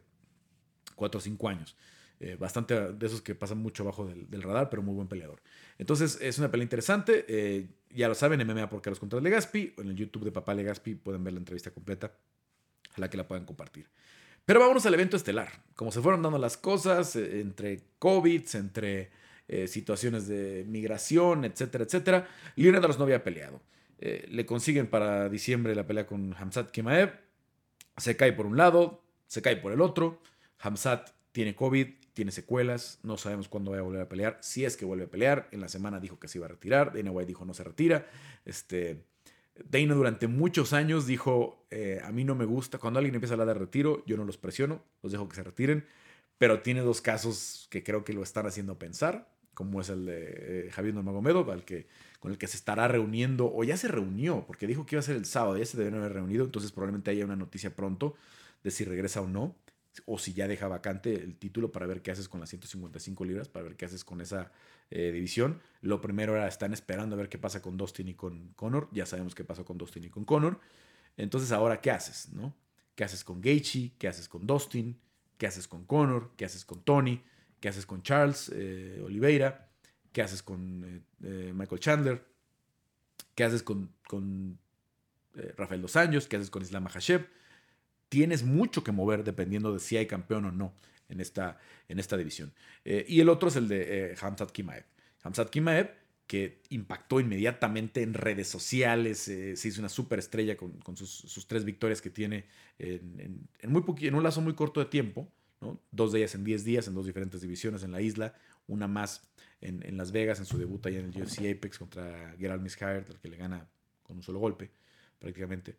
A: 4 o 5 años. Eh, bastante de esos que pasan mucho abajo del, radar, pero muy buen peleador. Entonces, es una pelea interesante. Eh, ya lo saben, MMA por Carlos Contreras Legaspi. En el YouTube de Papá Legaspi pueden ver la entrevista completa. a la que la puedan compartir. Pero vámonos al evento estelar. Como se fueron dando las cosas, eh, entre COVID, entre situaciones de migración, etcétera, etcétera, Leonidas no había peleado. le consiguen para diciembre la pelea con Hamzat Kimaev. Se cae por un lado, se cae por el otro. Hamzat tiene COVID, tiene secuelas, no sabemos cuándo va a volver a pelear, si es que vuelve a pelear, en la semana dijo que se iba a retirar, Dana White dijo no se retira, este, Dana durante muchos años dijo, eh, a mí no me gusta, cuando alguien empieza a hablar de retiro, yo no los presiono, los dejo que se retiren, pero tiene dos casos que creo que lo están haciendo pensar, como es el de eh, Javier Nurmagomedov, al que, con el que se estará reuniendo, o ya se reunió, porque dijo que iba a ser el sábado, ya se deben haber reunido, entonces probablemente haya una noticia pronto de si regresa o no o si ya deja vacante el título para ver qué haces con las 155 libras, para ver qué haces con esa eh, división. Lo primero era, están esperando a ver qué pasa con Dustin y con Conor. Ya sabemos qué pasó con Dustin y con Conor. Entonces, ahora, ¿qué haces? ¿no? ¿Qué haces con Gaethje? ¿Qué haces con Dustin? ¿Qué haces con Conor? ¿Qué haces con Tony? ¿Qué haces con Charles eh, Oliveira? ¿Qué haces con eh, Michael Chandler? ¿Qué haces con, con Rafael Dos Años? ¿Qué haces con Islam Hashem? Tienes mucho que mover dependiendo de si hay campeón o no en esta, en esta división. Eh, y el otro es el de eh, Kimaev. Hamzat Kimaev, que impactó inmediatamente en redes sociales, eh, se hizo una superestrella con, con sus, tres victorias que tiene en, muy un lazo muy corto de tiempo, dos de ellas en 10 días, en dos diferentes divisiones en la isla, una más en, Las Vegas, en su debut allá en el UFC Apex contra Gerald Mishired, al que le gana con un solo golpe, prácticamente.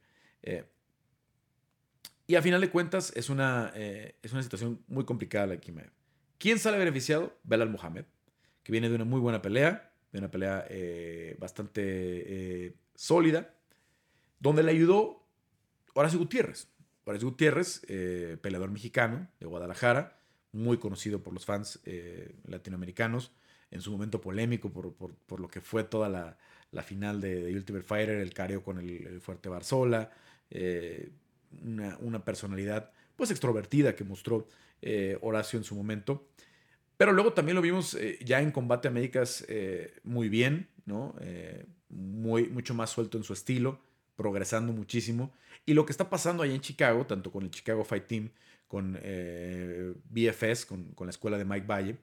A: Y a final de cuentas es una, eh, es una situación muy complicada la de Kimaev. ¿Quién sale beneficiado? Belal Mohamed, que viene de una muy buena pelea, de una pelea eh, bastante eh, sólida, donde le ayudó Horacio Gutiérrez. Horacio Gutiérrez, peleador mexicano de Guadalajara, muy conocido por los fans latinoamericanos, en su momento polémico por, por, lo que fue toda la, final de, Ultimate Fighter, el careo con el, fuerte Barzola una, personalidad pues extrovertida que mostró eh, Horacio en su momento. Pero luego también lo vimos eh, ya en Combate Américas eh, muy bien, ¿no? muy, mucho más suelto en su estilo, progresando muchísimo. Y lo que está pasando ahí en Chicago, tanto con el Chicago Fight Team, con BFS, con, con, la escuela de Mike Valle,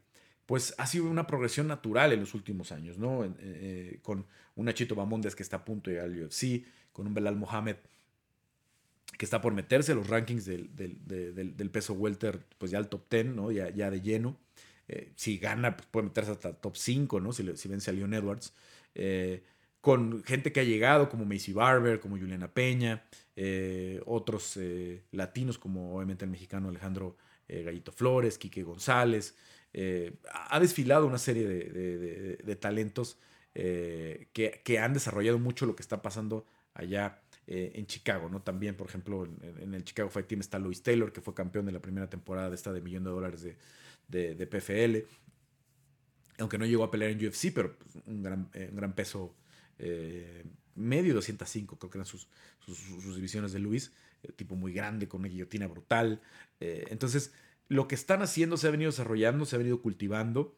A: pues ha sido una progresión natural en los últimos años, ¿no? con un Nachito Bamondes que está a punto de llegar al UFC, con un Belal Mohamed que está por meterse a los rankings del, peso welter, pues ya al top 10, ¿no? Ya, ya de lleno. Eh, si gana, pues puede meterse hasta top 5, ¿no? Si, si vence a Leon Edwards. Eh, con gente que ha llegado, como Macy Barber, como Juliana Peña, eh, otros latinos, como obviamente el mexicano Alejandro Gallito Flores, Quique González. ha desfilado una serie de, talentos que, que, han desarrollado mucho lo que está pasando allá eh, en Chicago, ¿no? También, por ejemplo, en, el Chicago Fight Team está Louis Taylor, que fue campeón de la primera temporada de esta de millón de dólares de, PFL. Aunque no llegó a pelear en UFC, pero pues, un gran, eh, un gran peso eh, medio, 205, creo que eran sus, sus, divisiones de Luis, tipo muy grande, con una guillotina brutal. entonces, lo que están haciendo se ha venido desarrollando, se ha venido cultivando.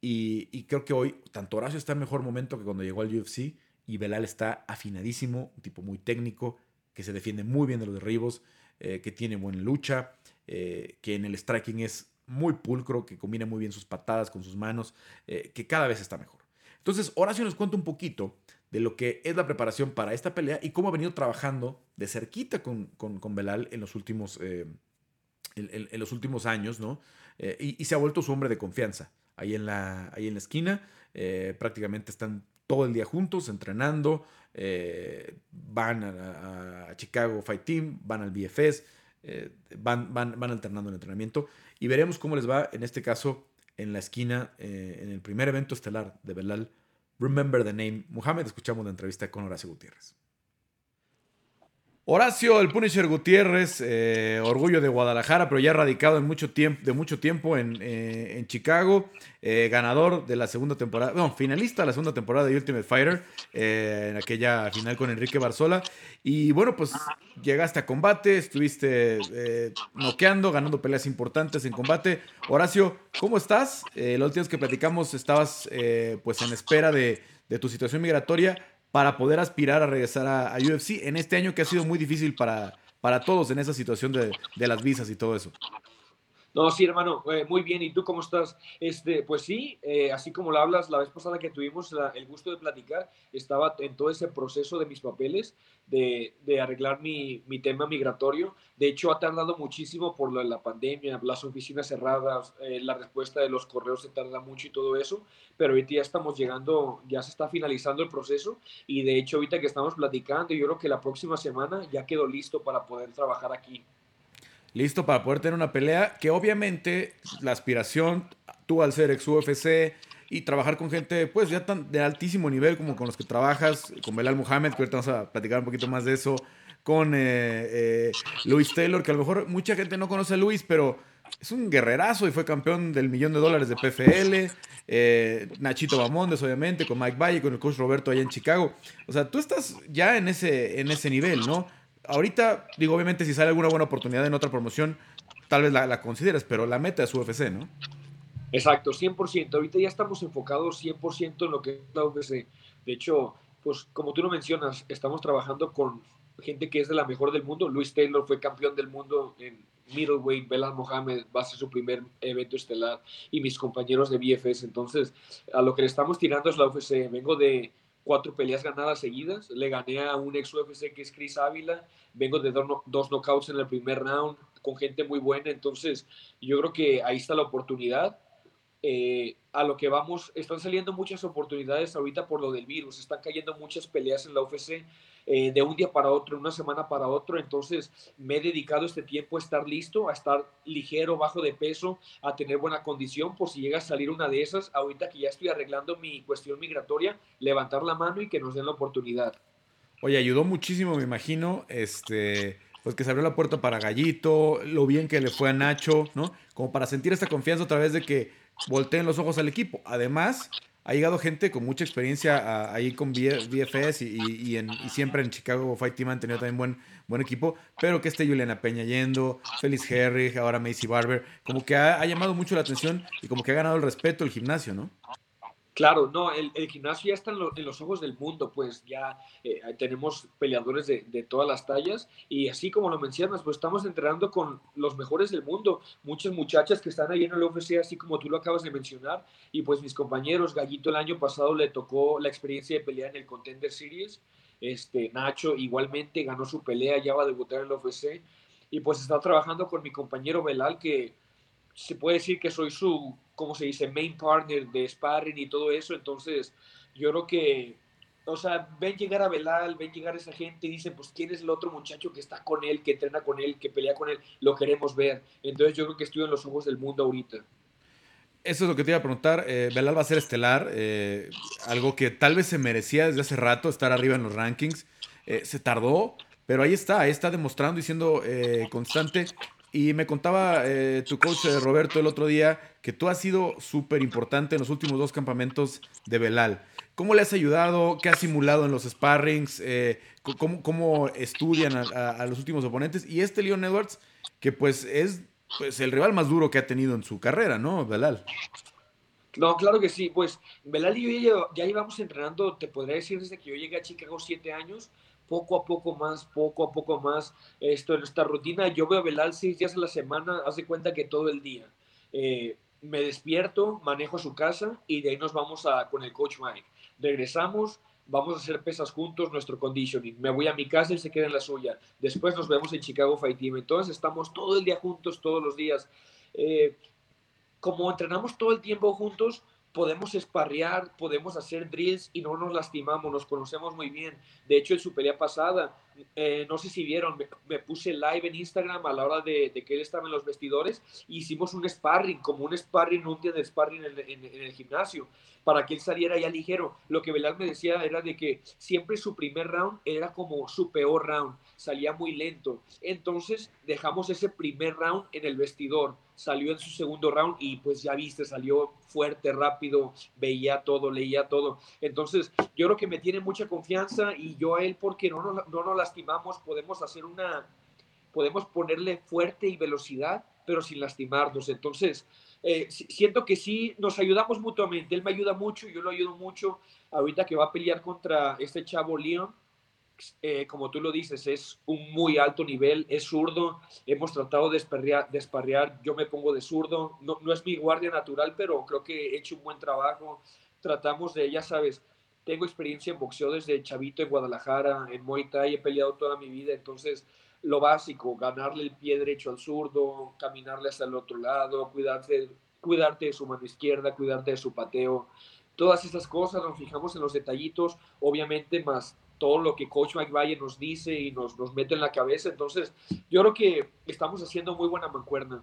A: Y, y, creo que hoy, tanto Horacio está en mejor momento que cuando llegó al UFC, y Belal está afinadísimo, un tipo muy técnico, que se defiende muy bien de los derribos, eh, que tiene buena lucha, eh, que en el striking es muy pulcro, que combina muy bien sus patadas con sus manos, eh, que cada vez está mejor. Entonces, Horacio nos cuenta un poquito de lo que es la preparación para esta pelea y cómo ha venido trabajando de cerquita con, con, Belal en los últimos, en, los últimos años, ¿no? Y, y, se ha vuelto su hombre de confianza. Ahí en la, ahí en la esquina, prácticamente están todo el día juntos, entrenando, eh, van a, Chicago Fight Team, van al BFS, eh, van, van, van, alternando el entrenamiento y veremos cómo les va en este caso en la esquina, eh, en el primer evento estelar de Belal, Remember the Name Muhammad. Escuchamos la entrevista con Horacio Gutiérrez. Horacio, el Punisher Gutiérrez, eh, orgullo de Guadalajara, pero ya radicado en mucho de mucho tiempo en, eh, Chicago, eh, ganador de la segunda temporada, no, finalista de la segunda temporada de Ultimate Fighter, en aquella final con Enrique Barzola. Y bueno, pues llegaste a combate, estuviste noqueando, ganando peleas importantes en combate. Horacio, ¿cómo estás? la última vez que platicamos estabas pues en espera de tu situación migratoria para poder aspirar a regresar a, UFC en este año que ha sido muy difícil para, para todos en esa situación de, de las visas y todo eso.
B: No, sí, hermano, eh, muy bien. ¿Y tú cómo estás? Este, pues sí, eh, así como lo hablas, la vez pasada que tuvimos el gusto de platicar, estaba en todo ese proceso de mis papeles, de, de arreglar mi, mi, tema migratorio. De hecho, ha tardado muchísimo por la, pandemia, las oficinas cerradas, eh, la respuesta de los correos se tarda mucho y todo eso, pero ahorita ya estamos llegando, ya se está finalizando el proceso y de hecho ahorita que estamos platicando, yo creo que la próxima semana ya quedo listo para poder trabajar aquí
A: listo para poder tener una pelea que obviamente la aspiración, tú al ser ex UFC y trabajar con gente pues ya tan de altísimo nivel como con los que trabajas, con Belal Muhammad, que ahorita vamos a platicar un poquito más de eso, con eh, eh, Luis Taylor, que a lo mejor mucha gente no conoce a Luis, pero es un guerrerazo y fue campeón del millón de dólares de PFL. Eh, Nachito Bamondes, obviamente, con Mike Valle, con el coach Roberto allá en Chicago. O sea, tú estás ya en ese, en ese nivel, ¿no? Ahorita, digo, obviamente, si sale alguna buena oportunidad en otra promoción, tal vez la, consideres, pero la meta es UFC, ¿no?
B: Exacto, 100%. Ahorita ya estamos enfocados 100% en lo que es la UFC. De hecho, pues como tú lo mencionas, estamos trabajando con gente que es de la mejor del mundo. Luis Taylor fue campeón del mundo en middleweight, Belal Mohamed va a ser su primer evento estelar y mis compañeros de BFS. Entonces, a lo que le estamos tirando es la UFC. Vengo de cuatro peleas ganadas seguidas. Le gané a un ex UFC que es Chris Ávila. Vengo de dos, dos knockouts en el primer round con gente muy buena. Entonces, yo creo que ahí está la oportunidad. Eh, a lo que vamos, están saliendo muchas oportunidades ahorita por lo del virus, están cayendo muchas peleas en la UFC eh, de un día para otro, una semana para otro, entonces me he dedicado este tiempo a estar listo, a estar ligero, bajo de peso, a tener buena condición por si llega a salir una de esas, ahorita que ya estoy arreglando mi cuestión migratoria, levantar la mano y que nos den la oportunidad.
A: Oye, ayudó muchísimo, me imagino, este, pues que se abrió la puerta para Gallito, lo bien que le fue a Nacho, ¿no? Como para sentir esta confianza a través de que volteen los ojos al equipo. Además, ha llegado gente con mucha experiencia ahí con BFS y, en, siempre en Chicago Fight Team han tenido también buen, buen equipo, pero que esté Juliana Peña yendo, Félix Herrig, ahora Macy Barber, como que ha, ha, llamado mucho la atención y como que ha ganado el respeto el gimnasio, ¿no?
B: Claro, no, el, gimnasio ya está en, los ojos del mundo, pues ya eh, tenemos peleadores de, todas las tallas y así como lo mencionas, pues estamos entrenando con los mejores del mundo, muchas muchachas que están ahí en el UFC, así como tú lo acabas de mencionar, y pues mis compañeros, Gallito el año pasado le tocó la experiencia de pelear en el Contender Series, este, Nacho igualmente ganó su pelea, ya va a debutar en el UFC, y pues está trabajando con mi compañero Belal, que se puede decir que soy su como se dice, main partner de sparring y todo eso. Entonces, yo creo que, o sea, ven llegar a Belal, ven llegar a esa gente y dicen, pues, ¿quién es el otro muchacho que está con él, que entrena con él, que pelea con él? Lo queremos ver. Entonces, yo creo que estoy en los ojos del mundo ahorita.
A: Eso es lo que te iba a preguntar. Eh, Belal va a ser estelar, eh, algo que tal vez se merecía desde hace rato, estar arriba en los rankings. Eh, se tardó, pero ahí está, ahí está demostrando y siendo constante. Y me contaba eh, tu coach eh, Roberto el otro día que tú has sido súper importante en los últimos dos campamentos de Belal. ¿Cómo le has ayudado? ¿Qué has simulado en los sparrings? Eh, cómo, estudian a, los últimos oponentes? Y este Leon Edwards, que pues es pues, el rival más duro que ha tenido en su carrera, ¿no, Belal?
B: No, claro que sí. Pues Belal y yo ya llevamos entrenando, te podría decir, desde que yo llegué a Chicago siete años poco a poco más, poco a poco más, esto en esta rutina. Yo veo a Belal seis días a la semana, hace cuenta que todo el día. Eh, me despierto, manejo su casa y de ahí nos vamos a, con el coach Mike. Regresamos, vamos a hacer pesas juntos, nuestro conditioning. Me voy a mi casa y se queda en la suya. Después nos vemos en Chicago Fight Team. Entonces estamos todo el día juntos, todos los días. Eh, como entrenamos todo el tiempo juntos, podemos esparrear, podemos hacer drills y no nos lastimamos, nos conocemos muy bien. De hecho, en su pelea pasada, eh, no sé si vieron, me, puse live en Instagram a la hora de, que él estaba en los vestidores, hicimos un sparring, como un sparring, un día de sparring en, el gimnasio, para que él saliera ya ligero. Lo que Velar me decía era de que siempre su primer round era como su peor round, salía muy lento. Entonces dejamos ese primer round en el vestidor, salió en su segundo round y pues ya viste, salió fuerte, rápido, veía todo, leía todo. Entonces yo creo que me tiene mucha confianza y yo a él porque no nos, no nos lastimamos, podemos hacer una, podemos ponerle fuerte y velocidad, pero sin lastimarnos. Entonces, eh, siento que sí, nos ayudamos mutuamente. Él me ayuda mucho, yo lo ayudo mucho. Ahorita que va a pelear contra este chavo Leon, eh, como tú lo dices, es un muy alto nivel, es zurdo. Hemos tratado de esparrear, yo me pongo de zurdo. No, no es mi guardia natural, pero creo que he hecho un buen trabajo. Tratamos de, ya sabes, tengo experiencia en boxeo desde chavito en Guadalajara, en Muay Thai, he peleado toda mi vida, entonces lo básico, ganarle el pie derecho al zurdo, caminarle hasta el otro lado, cuidarte, cuidarte de su mano izquierda, cuidarte de su pateo, todas esas cosas, nos fijamos en los detallitos, obviamente más todo lo que Coach Mike Valle nos dice y nos, nos mete en la cabeza, entonces yo creo que estamos haciendo muy buena mancuerna.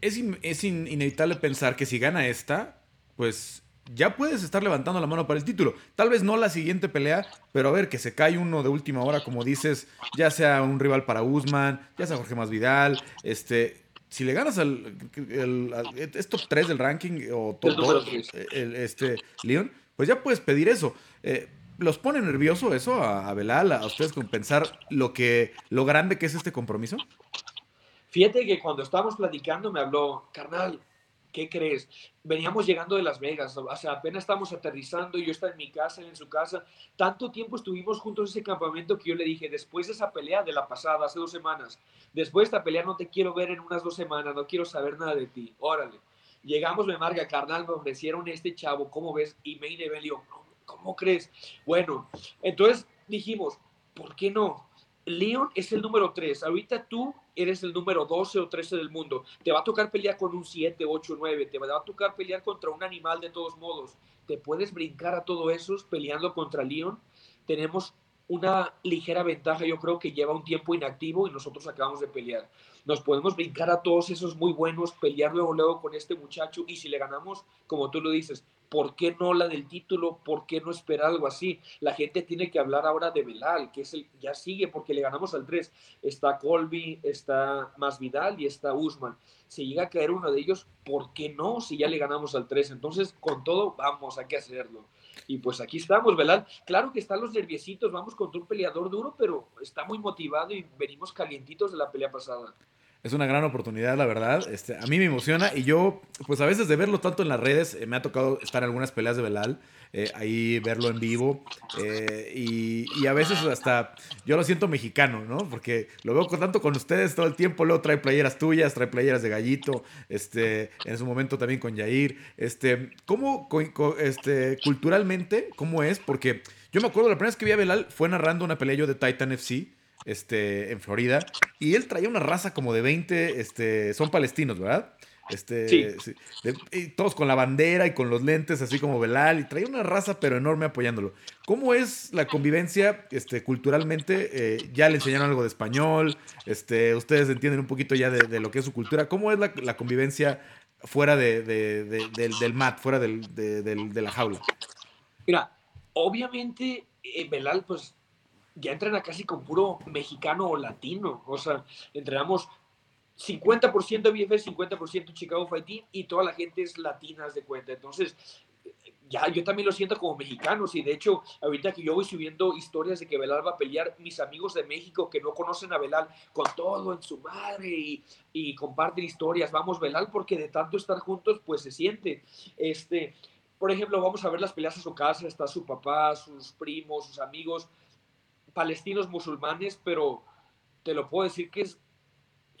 A: Es, es inevitable pensar que si gana esta, pues ya puedes estar levantando la mano para el título. Tal vez no la siguiente pelea, pero a ver, que se cae uno de última hora, como dices, ya sea un rival para Usman, ya sea Jorge Masvidal, este, si le ganas al, el, es top 3 del ranking o top 2, este, Leon, pues ya puedes pedir eso. Eh, ¿Los pone nervioso eso a, a Belal, a ustedes con pensar lo que, lo grande que es este compromiso?
B: Fíjate que cuando estábamos platicando me habló, carnal, ¿qué crees? Veníamos llegando de Las Vegas, o sea, apenas estamos aterrizando, yo estaba en mi casa, en su casa. Tanto tiempo estuvimos juntos en ese campamento que yo le dije, después de esa pelea de la pasada, hace dos semanas, después de esta pelea no te quiero ver en unas dos semanas, no quiero saber nada de ti, órale. Llegamos, me marca, carnal, me ofrecieron este chavo, ¿cómo ves? Y me y ¿cómo crees? Bueno, entonces dijimos, ¿por qué no? Leon es el número 3. Ahorita tú eres el número 12 o 13 del mundo. Te va a tocar pelear con un 7, 8, 9. Te va a tocar pelear contra un animal de todos modos. Te puedes brincar a todos esos peleando contra Leon. Tenemos una ligera ventaja, yo creo que lleva un tiempo inactivo y nosotros acabamos de pelear. Nos podemos brincar a todos esos muy buenos, pelear luego, luego con este muchacho y si le ganamos, como tú lo dices, ¿por qué no la del título? ¿Por qué no esperar algo así? La gente tiene que hablar ahora de Belal, que es el, ya sigue porque le ganamos al 3. Está Colby, está Masvidal y está Usman. Si llega a caer uno de ellos, ¿por qué no? Si ya le ganamos al 3. Entonces, con todo, vamos, hay que hacerlo. Y pues aquí estamos, Belal. Claro que están los nerviositos, vamos contra un peleador duro, pero está muy motivado y venimos calientitos de la pelea pasada
A: es una gran oportunidad, la verdad. Este, a mí me emociona y yo, pues a veces de verlo tanto en las redes, eh, me ha tocado estar en algunas peleas de Belal, eh, ahí verlo en vivo eh, y, a veces hasta yo lo siento mexicano, ¿no? Porque lo veo con, tanto con ustedes todo el tiempo, luego trae playeras tuyas, trae playeras de Gallito, este, en su momento también con Yair. Este, ¿Cómo, este, culturalmente, cómo es? Porque yo me acuerdo la primera vez que vi a Belal fue narrando una pelea yo de Titan FC este, en Florida, y él traía una raza como de 20, este, son palestinos, ¿verdad? Este, sí. todos con la bandera y con los lentes, así como Belal, y traía una raza pero enorme apoyándolo. ¿Cómo es la convivencia este, culturalmente? Eh, ya le enseñaron algo de español, este, ustedes entienden un poquito ya de, lo que es su cultura. ¿Cómo es la, convivencia fuera de, del, del, mat, fuera de la jaula?
B: Mira, obviamente eh, Belal, pues ya entrena casi con puro mexicano o latino. O sea, entrenamos 50% BFS, 50% Chicago Fight Team y toda la gente es latina, de cuenta. Entonces, ya yo también lo siento como mexicanos y de hecho ahorita que yo voy subiendo historias de que Belal va a pelear, mis amigos de México que no conocen a Belal con todo en su madre y, y comparten historias, vamos Belal porque de tanto estar juntos pues se siente. Este, por ejemplo, vamos a ver las peleas a su casa, está su papá, sus primos, sus amigos, palestinos musulmanes, pero te lo puedo decir que es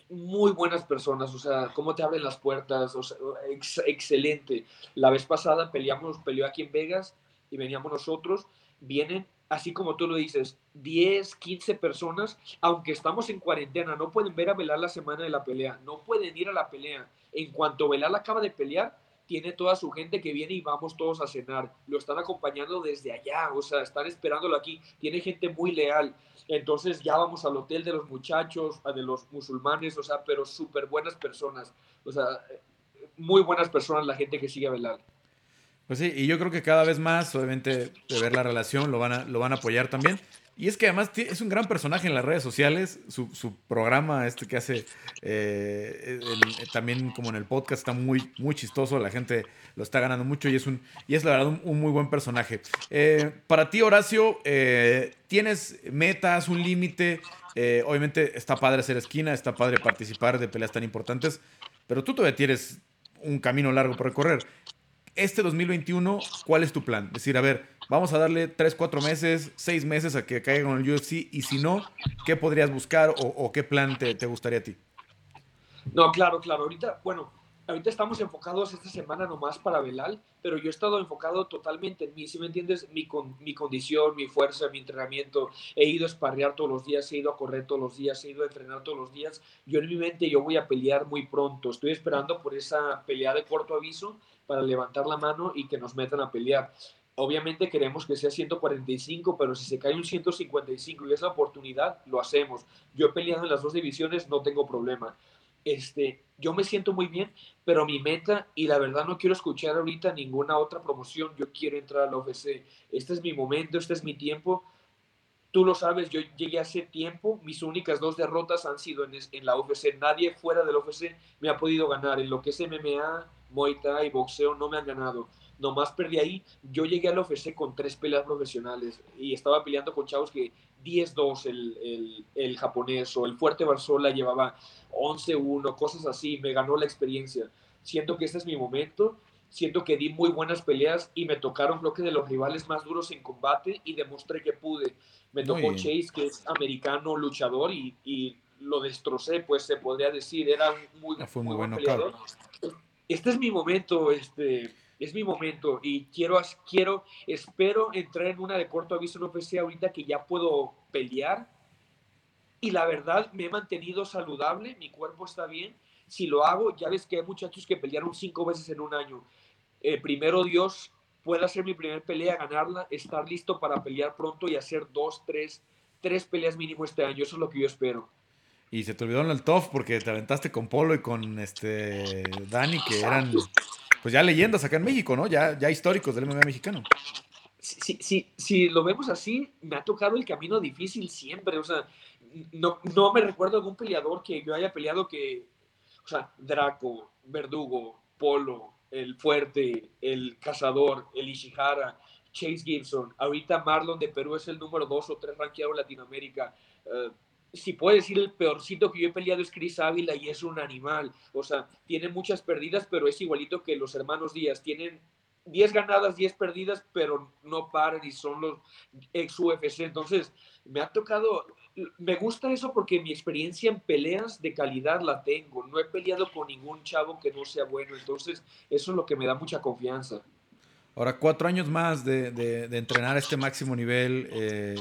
B: muy buenas personas, o sea, cómo te abren las puertas, excelente. La vez pasada peleamos, peleó aquí en Vegas y veníamos nosotros, vienen, así como tú lo dices, 10, 15 personas, aunque estamos en cuarentena, no pueden ver a Belal la semana de la pelea, no pueden ir a la pelea. En cuanto Belal acaba de pelear, tiene toda su gente que viene y vamos todos a cenar. Lo están acompañando desde allá, o sea, están esperándolo aquí. Tiene gente muy leal. Entonces ya vamos al hotel de los muchachos, de los musulmanes, o sea, pero súper buenas personas. O sea, muy buenas personas la gente que sigue a Belal.
A: Pues sí, y yo creo que cada vez más, obviamente, de ver la relación, lo van a, lo van a apoyar también. Y es que además es un gran personaje en las redes sociales. Su, programa, este que hace eh, también como en el podcast, está muy, muy chistoso. La gente lo está ganando mucho y es, un, y es la verdad un, muy buen personaje. Eh, para ti, Horacio, eh, ¿tienes metas, un límite? obviamente está padre hacer esquina, está padre participar de peleas tan importantes, pero tú todavía tienes un camino largo por recorrer este 2021, ¿cuál es tu plan? Es decir, a ver, vamos a darle 3, 4 meses, 6 meses a que caiga con el UFC y si no, ¿qué podrías buscar o, qué plan te, te, gustaría a ti?
B: No, claro, claro. Ahorita, bueno, ahorita estamos enfocados esta semana nomás para Belal, pero yo he estado enfocado totalmente en mí, si me entiendes, mi, con, mi condición, mi fuerza, mi entrenamiento. He ido a esparrear todos los días, he ido a correr todos los días, he ido a entrenar todos los días. Yo en mi mente yo voy a pelear muy pronto. Estoy esperando por esa pelea de corto aviso para levantar la mano y que nos metan a pelear. Obviamente queremos que sea 145, pero si se cae un 155 y es la oportunidad, lo hacemos. Yo he peleado en las dos divisiones, no tengo problema. Este, yo me siento muy bien, pero mi meta, y la verdad no quiero escuchar ahorita ninguna otra promoción, yo quiero entrar a la UFC. Este es mi momento, este es mi tiempo. Tú lo sabes, yo llegué hace tiempo, mis únicas dos derrotas han sido en, en la UFC. Nadie fuera de la UFC me ha podido ganar en lo que es MMA, Muay Thai, boxeo, no me han ganado. Nomás perdí ahí. Yo llegué al UFC con tres peleas profesionales y estaba peleando con chavos que 10-2 el, el, japonés o el Fuerte Barzola llevaba 11-1, cosas así. Me ganó la experiencia. Siento que este es mi momento. Siento que di muy buenas peleas y me tocaron creo que de los rivales más duros en combate y demostré que pude. Me tocó Chase, que es americano luchador y, y, lo destrocé, pues se podría decir. Era muy,
A: ah, fue muy,
B: peleador este es mi momento, este, es mi momento y quiero, quiero, espero entrar en una de corto aviso no UFC ahorita que ya puedo pelear y la verdad me he mantenido saludable, mi cuerpo está bien. Si lo hago, ya ves que hay muchachos que pelearon cinco veces en un año. Eh, primero Dios pueda hacer mi primera pelea, ganarla, estar listo para pelear pronto y hacer dos, tres, tres peleas mínimo este año. Eso es lo que yo espero.
A: Y se te olvidó en el TOF porque te aventaste con Polo y con este Dani, que eran pues ya leyendas acá en México, ¿no? Ya, ya históricos del MMA mexicano.
B: Si, si, si lo vemos así, me ha tocado el camino difícil siempre. O sea, no, no me recuerdo algún peleador que yo haya peleado que, o sea, Draco, Verdugo, Polo, el Fuerte, el Cazador, el Ishihara, Chase Gibson. Ahorita Marlon de Perú es el número dos o tres rankeado en Latinoamérica. Uh, si puede decir el peorcito que yo he peleado es Chris Ávila y es un animal. O sea, tiene muchas perdidas, pero es igualito que los hermanos Díaz. Tienen 10 ganadas, 10 perdidas, pero no paran y son los ex UFC. Entonces, me ha tocado, me gusta eso porque mi experiencia en peleas de calidad la tengo. No he peleado con ningún chavo que no sea bueno. Entonces, eso es lo que me da mucha confianza.
A: Ahora, cuatro años más de, de, de entrenar a este máximo nivel eh,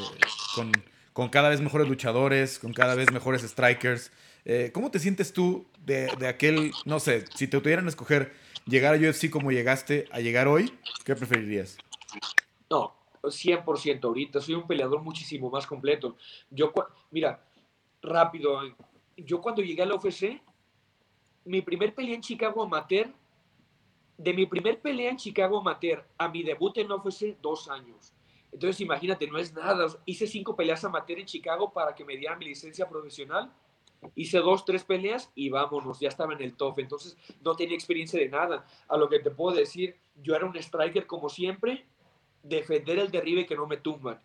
A: con con cada vez mejores luchadores, con cada vez mejores strikers. Eh, ¿Cómo te sientes tú de, aquel, no sé, si te tuvieran a escoger llegar a UFC como llegaste a llegar hoy, ¿qué preferirías?
B: No, 100% ahorita, soy un peleador muchísimo más completo. Yo, mira, rápido, yo cuando llegué a la UFC, mi primer pelea en Chicago amateur, de mi primer pelea en Chicago amateur a mi debut en la UFC, dos años. Entonces, imagínate, no es nada. Hice cinco peleas amateur en Chicago para que me dieran mi licencia profesional. Hice dos, tres peleas y vámonos, ya estaba en el top. Entonces, no tenía experiencia de nada. A lo que te puedo decir, yo era un striker como siempre, defender el derribe que no me tumban.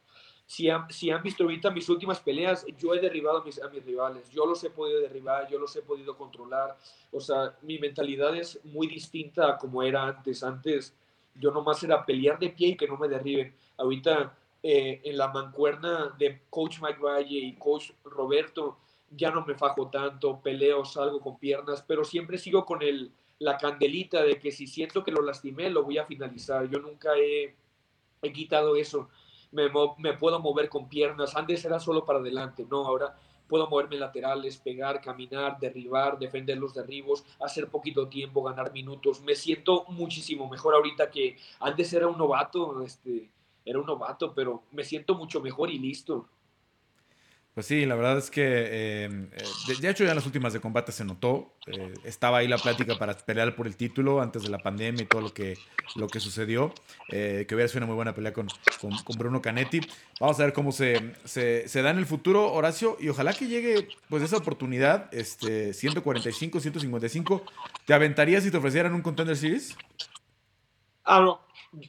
B: Si han, si han visto ahorita mis últimas peleas, yo he derribado a mis, a mis rivales. Yo los he podido derribar, yo los he podido controlar. O sea, mi mentalidad es muy distinta a como era antes. Antes yo nomás era pelear de pie y que no me derriben. Ahorita eh, en la mancuerna de Coach Mike Valle y Coach Roberto ya no me fajo tanto, peleo, salgo con piernas, pero siempre sigo con el, la candelita de que si siento que lo lastimé, lo voy a finalizar. Yo nunca he, quitado eso. Me, me, puedo mover con piernas. Antes era solo para adelante, no, ahora puedo moverme laterales, pegar, caminar, derribar, defender los derribos, hacer poquito tiempo, ganar minutos. Me siento muchísimo mejor ahorita que antes era un novato, este, era un novato, pero me siento mucho mejor y listo.
A: Pues sí, la verdad es que, eh, eh, de, hecho ya en las últimas de combate se notó, eh, estaba ahí la plática para pelear por el título antes de la pandemia y todo lo que, lo que sucedió, que hubiera sido una muy buena pelea con, con, con Bruno Canetti. Vamos a ver cómo se, se, se, da en el futuro, Horacio, y ojalá que llegue pues esa oportunidad, este, 145, 155. ¿Te aventarías si te ofrecieran un Contender Series?
B: Ah, no,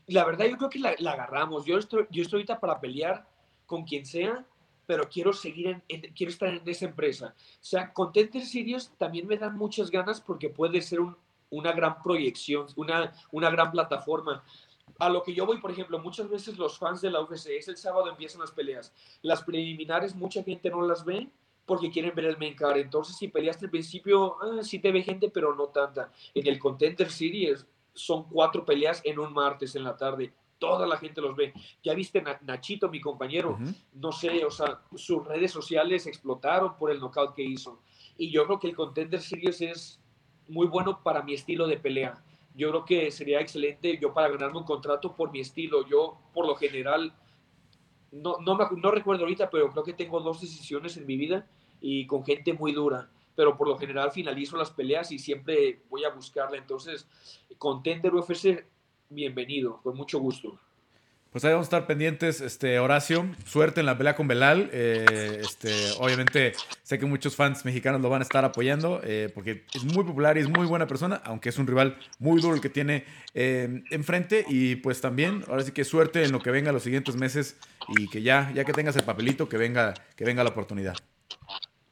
B: la verdad yo creo que la, la agarramos. Yo estoy, yo estoy ahorita para pelear con quien sea pero quiero seguir en, en, quiero estar en esa empresa. O sea, Contender Series también me dan muchas ganas porque puede ser un, una gran proyección, una, una gran plataforma. A lo que yo voy, por ejemplo, muchas veces los fans de la UFC es el sábado empiezan las peleas. Las preliminares mucha gente no las ve porque quieren ver el main card. Entonces, si peleaste al principio, ah, sí te ve gente, pero no tanta. En el Contender Series son cuatro peleas en un martes en la tarde toda la gente los ve. Ya viste Nachito, mi compañero, uh -huh. no sé, o sea, sus redes sociales explotaron por el knockout que hizo. Y yo creo que el Contender Series es muy bueno para mi estilo de pelea. Yo creo que sería excelente yo para ganarme un contrato por mi estilo. Yo, por lo general, no, no, me, no recuerdo ahorita, pero creo que tengo dos decisiones en mi vida y con gente muy dura pero por lo general finalizo las peleas y siempre voy a buscarla. Entonces, Contender UFC bienvenido, con mucho gusto.
A: Pues ahí vamos a estar pendientes, este, Horacio. Suerte en la pelea con Belal. Eh, este, obviamente, sé que muchos fans mexicanos lo van a estar apoyando eh, porque es muy popular y es muy buena persona, aunque es un rival muy duro el que tiene eh, enfrente. Y pues también, ahora sí que suerte en lo que venga los siguientes meses y que ya, ya que tengas el papelito, que venga, que venga la oportunidad.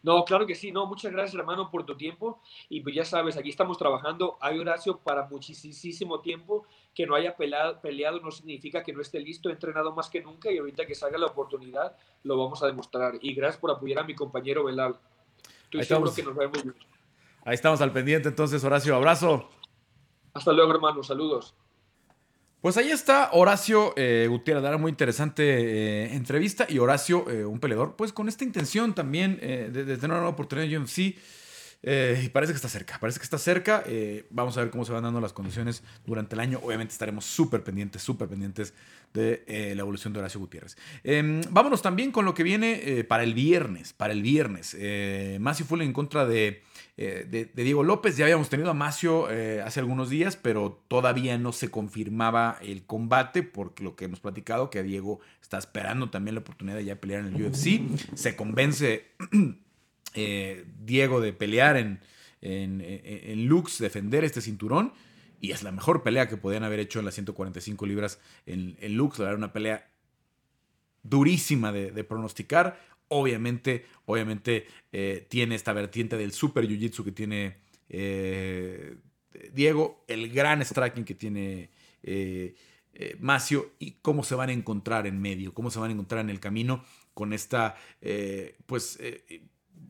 B: No, claro que sí, no, muchas gracias hermano por tu tiempo y pues ya sabes, aquí estamos trabajando, hay Horacio para muchísimo tiempo, que no haya peleado, peleado no significa que no esté listo, he entrenado más que nunca y ahorita que salga la oportunidad lo vamos a demostrar y gracias por apoyar a mi compañero Belal, estoy seguro que nos bien.
A: Ahí estamos al pendiente entonces Horacio, abrazo.
B: Hasta luego hermano, saludos.
A: Pues ahí está Horacio eh, Gutiérrez, era muy interesante eh, entrevista y Horacio, eh, un peleador, pues con esta intención también de, de, tener una oportunidad en UFC. Eh, y parece que está cerca, parece que está cerca. Eh, vamos a ver cómo se van dando las condiciones durante el año. Obviamente estaremos súper pendientes, súper pendientes de eh, la evolución de Horacio Gutiérrez. Em, vámonos también con lo que viene para el viernes. Para el viernes. Macio Full en contra de, de, Diego López. Ya habíamos tenido a Macio hace algunos días, pero todavía no se confirmaba el combate, porque lo que hemos platicado, que Diego está esperando también la oportunidad de ya pelear en el UFC. Se convence. Eh, Diego de pelear en, en, Lux, defender este cinturón. Y es la mejor pelea que podían haber hecho en las 145 libras en, Lux. La verdad, una pelea durísima de, pronosticar. Obviamente, obviamente eh, tiene esta vertiente del super jiu-jitsu que tiene eh, Diego, el gran striking que tiene Macio y cómo se van a encontrar en medio, cómo se van a encontrar en el camino con esta, pues,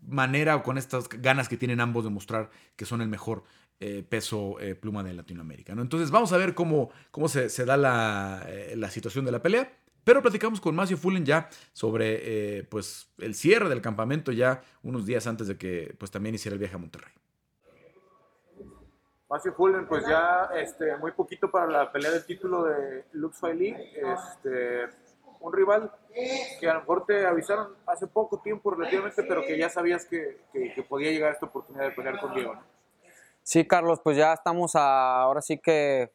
A: manera o con estas ganas que tienen ambos de mostrar que son el mejor eh, peso eh, pluma de Latinoamérica. ¿no? Entonces vamos a ver cómo, cómo se, da eh, la, situación de la pelea. Pero platicamos con Macio Fullen ya sobre pues, el cierre del campamento ya unos días antes de que pues, también hiciera el viaje a Monterrey.
C: Macio Fullen, pues ya este, muy poquito para la pelea del título de Lux Fight Este, un rival que a lo mejor te avisaron hace poco tiempo relativamente, pero que ya sabías que, que, podía llegar esta oportunidad de pelear con Diego.
D: Sí, Carlos, pues ya estamos a, ahora sí que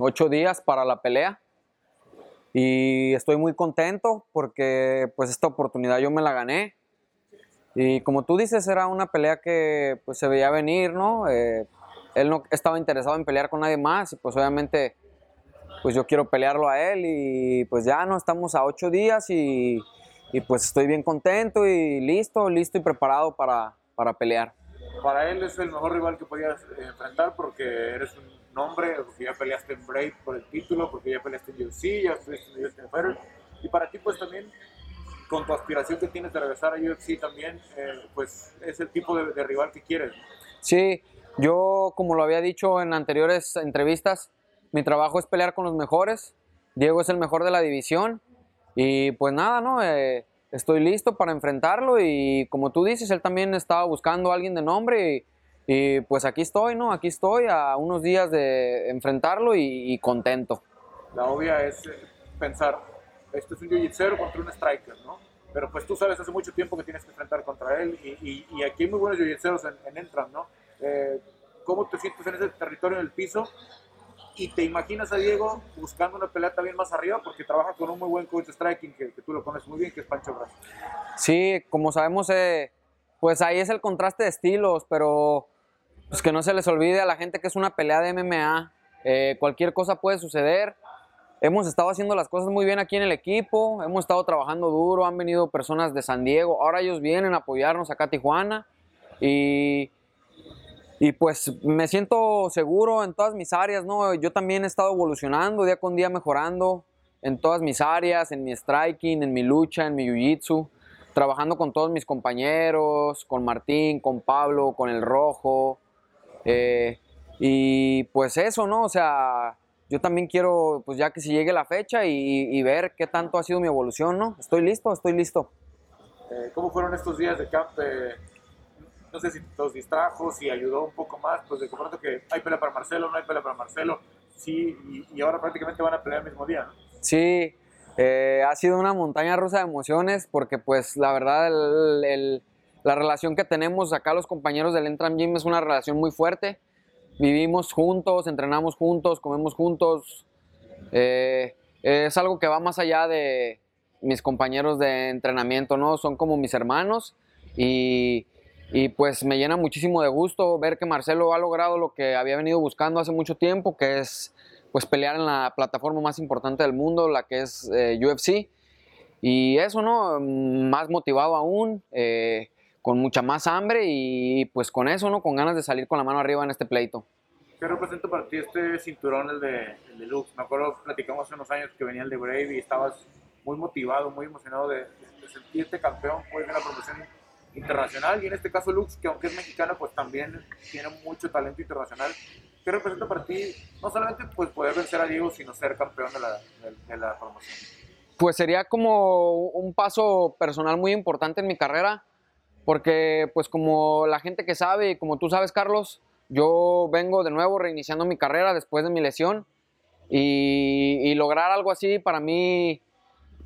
D: ocho días para la pelea y estoy muy contento porque pues esta oportunidad yo me la gané y como tú dices era una pelea que pues se veía venir, ¿no? Eh, él no estaba interesado en pelear con nadie más y pues obviamente pues yo quiero pelearlo a él y pues ya no estamos a ocho días y, pues estoy bien contento y listo, listo y preparado para, para, pelear.
C: Para él es el mejor rival que podías enfrentar porque eres un nombre, porque ya peleaste en Brave por el título, porque ya peleaste en UFC, ya peleaste en UFC y para ti pues también con tu aspiración que tienes de regresar a UFC también, eh, pues es el tipo de, de rival que quieres.
D: Sí, yo como lo había dicho en anteriores entrevistas, mi trabajo es pelear con los mejores. Diego es el mejor de la división. Y pues nada, ¿no? Eh, estoy listo para enfrentarlo y como tú dices, él también estaba buscando a alguien de nombre y, pues aquí estoy, ¿no? Aquí estoy a unos días de enfrentarlo y, contento.
C: La obvia es eh, pensar, esto es un jiu contra un striker, ¿no? Pero pues tú sabes hace mucho tiempo que tienes que enfrentar contra él y, y aquí hay muy buenos jiu en, en Entram, ¿no? Eh, ¿Cómo te sientes en ese territorio en el piso? y te imaginas a Diego buscando una pelea también más arriba porque trabaja con un muy buen coach de striking que, tú lo conoces muy bien, que es Pancho Brazo.
D: Sí, como sabemos, eh, pues ahí es el contraste de estilos, pero pues que no se les olvide a la gente que es una pelea de MMA. Eh, cualquier cosa puede suceder. Hemos estado haciendo las cosas muy bien aquí en el equipo, hemos estado trabajando duro, han venido personas de San Diego, ahora ellos vienen a apoyarnos acá a Tijuana y y pues me siento seguro en todas mis áreas, ¿no? Yo también he estado evolucionando día con día, mejorando en todas mis áreas, en mi striking, en mi lucha, en mi jiu-jitsu, trabajando con todos mis compañeros, con Martín, con Pablo, con el Rojo. Eh, y pues eso, ¿no? O sea, yo también quiero, pues ya que si llegue la fecha y, ver qué tanto ha sido mi evolución, ¿no? Estoy listo, estoy listo.
C: Eh, ¿Cómo fueron estos días de camp? no sé si los distrajo, si ayudó un poco más, pues de comparto que hay pelea para Marcelo, no hay pelea para Marcelo, sí, y, ahora prácticamente van a pelear el mismo día, ¿no?
D: Sí, eh, ha sido una montaña rusa de emociones porque pues la verdad la relación que tenemos acá los compañeros del Entram Gym es una relación muy fuerte. Vivimos juntos, entrenamos juntos, comemos juntos. Eh, es algo que va más allá de mis compañeros de entrenamiento, ¿no? Son como mis hermanos y y pues me llena muchísimo de gusto ver que Marcelo ha logrado lo que había venido buscando hace mucho tiempo, que es pues pelear en la plataforma más importante del mundo, la que es eh, UFC. Y eso, ¿no? Más motivado aún, eh, con mucha más hambre y pues con eso, ¿no? Con ganas de salir con la mano arriba en este pleito.
C: ¿Qué representa para ti este cinturón, el de, el de Lux? Me acuerdo, platicamos hace unos años que venía el de Brave y estabas muy motivado, muy emocionado de, de sentirte campeón pues, de la promoción internacional y en este caso Lux, que aunque es mexicana, pues también tiene mucho talento internacional. ¿Qué representa para ti no solamente pues, poder vencer a Diego, sino ser campeón de la, de, la promoción?
D: Pues sería como un paso personal muy importante en mi carrera. Porque pues como la gente que sabe y como tú sabes, Carlos, yo vengo de nuevo reiniciando mi carrera después de mi lesión y, lograr algo así para mí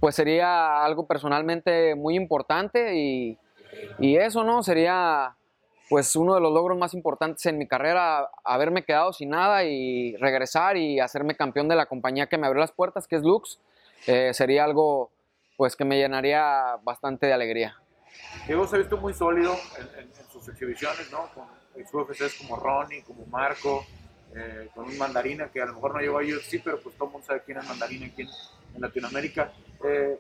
D: pues sería algo personalmente muy importante y, y eso, ¿no? Sería pues uno de los logros más importantes en mi carrera, haberme quedado sin nada y regresar y hacerme campeón de la compañía que me abrió las puertas, que es Lux, eh, sería algo pues que me llenaría bastante de alegría.
C: Diego se ha visto muy sólido en, sus exhibiciones, ¿no? Con UFCs como Ronnie, como Marco, eh, con un Mandarina que a lo mejor no llegó a UFC, pero pues todo el mundo sabe quién es Mandarina aquí en, Latinoamérica. Eh,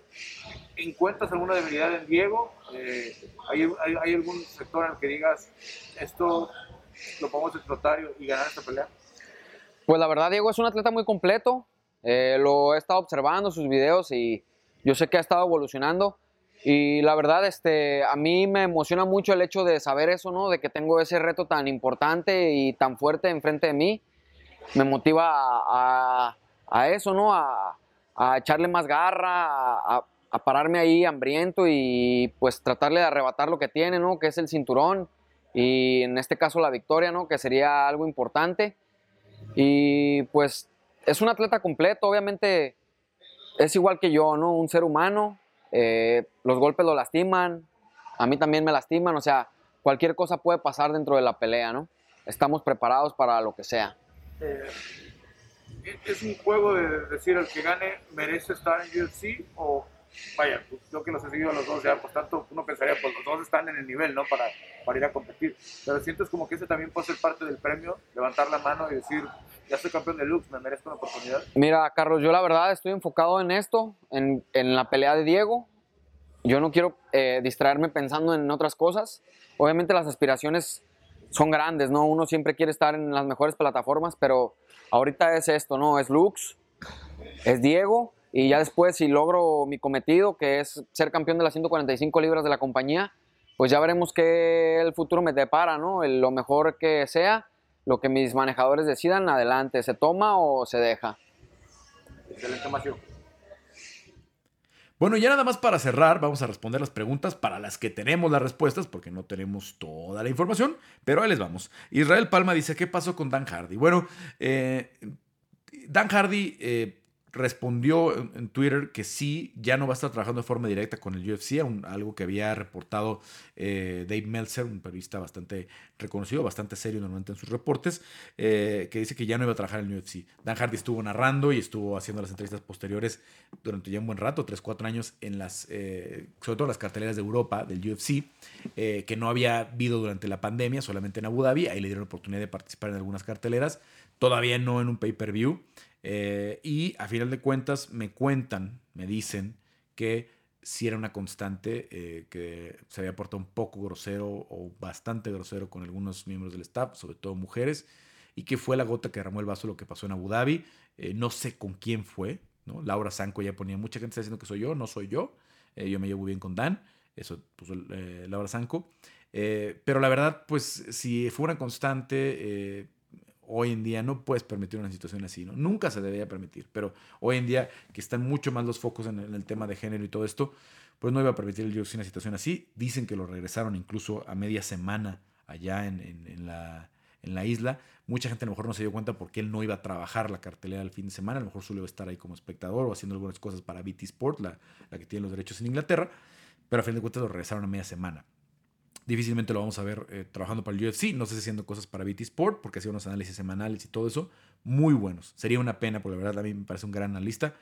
C: ¿Encuentras alguna debilidad en Diego? Eh, ¿hay, hay, algún sector en el que digas esto lo podemos explotar y ganar esta pelea?
D: Pues la verdad, Diego es un atleta muy completo. lo he estado observando, sus videos, y yo sé que ha estado evolucionando. Y la verdad, este, a mí me emociona mucho el hecho de saber eso, ¿no? De que tengo ese reto tan importante y tan fuerte enfrente de mí. Me motiva a, a, eso, ¿no? A, a, echarle más garra, a, a, pararme ahí hambriento y pues tratarle de arrebatar lo que tiene, ¿no? Que es el cinturón y en este caso la victoria, ¿no? Que sería algo importante. Y pues es un atleta completo, obviamente es igual que yo, ¿no? Un ser humano, eh, los golpes lo lastiman, a mí también me lastiman, o sea, cualquier cosa puede pasar dentro de la pelea, ¿no? Estamos preparados para lo que sea.
C: Eh, ¿Es un juego de decir el que gane merece estar en UFC o vaya, pues, yo que los he seguido a los dos ya, por tanto uno pensaría, pues los dos están en el nivel, ¿no? Para, para ir a competir. Pero sientes como que ese también puede ser parte del premio, levantar la mano y decir, ya soy campeón de Lux, me merezco una oportunidad.
D: Mira, Carlos, yo la verdad estoy enfocado en esto, en, en la pelea de Diego. Yo no quiero eh, distraerme pensando en otras cosas. Obviamente las aspiraciones son grandes, ¿no? Uno siempre quiere estar en las mejores plataformas, pero ahorita es esto, ¿no? Es Lux, es Diego, y ya después si logro mi cometido, que es ser campeón de las 145 libras de la compañía, pues ya veremos qué el futuro me depara, ¿no? lo mejor que sea lo que mis manejadores decidan, adelante, se toma o se deja.
C: Excelente, Macio.
A: Bueno, ya nada más para cerrar, vamos a responder las preguntas para las que tenemos las respuestas, porque no tenemos toda la información, pero ahí les vamos. Israel Palma dice, ¿qué pasó con Dan Hardy? Bueno, eh, Dan Hardy... Eh, respondió en, Twitter que sí, ya no va a estar trabajando de forma directa con el UFC, algo que había reportado eh, Dave Meltzer, un periodista bastante reconocido, bastante serio normalmente en sus reportes, eh, que dice que ya no iba a trabajar en el UFC. Dan Hardy estuvo narrando y estuvo haciendo las entrevistas posteriores durante ya un buen rato, 3, 4 años, en las, eh, sobre todo las carteleras de Europa del UFC, que no había habido durante la pandemia, solamente en Abu Dhabi, ahí le dieron la oportunidad de participar en algunas carteleras, todavía no en un pay-per-view. Eh, y a final de cuentas me cuentan, me dicen que si era una constante, eh, que se había portado un poco grosero o bastante grosero con algunos miembros del staff, sobre todo mujeres, y que fue la gota que derramó el vaso lo que pasó en Abu Dhabi. Eh, no sé con quién fue, ¿no? Laura Sanko ya ponía, mucha gente diciendo que soy yo, no soy yo, yo me llevo bien con Dan, eso puso Laura Sanko. pero la verdad, pues si fue una constante, hoy en día no puedes permitir una situación así, ¿no? Nunca se debería permitir, pero hoy en día que están mucho más los focos en el, tema de género y todo esto, pues no iba a permitir el una situación así. Dicen que lo regresaron incluso a media semana allá en, la, isla. Mucha gente a lo mejor no se dio cuenta porque él no iba a trabajar la cartelera el fin de semana, a lo mejor solo estar ahí como espectador o haciendo algunas cosas para BT Sport, la, la que tiene los derechos en Inglaterra, pero a fin de cuentas lo regresaron a media semana. Difícilmente lo vamos a ver eh, trabajando para el UFC. No sé si haciendo cosas para BT Sport, porque hacía unos análisis semanales y todo eso. Muy buenos. Sería una pena, porque la verdad a mí me parece un gran analista.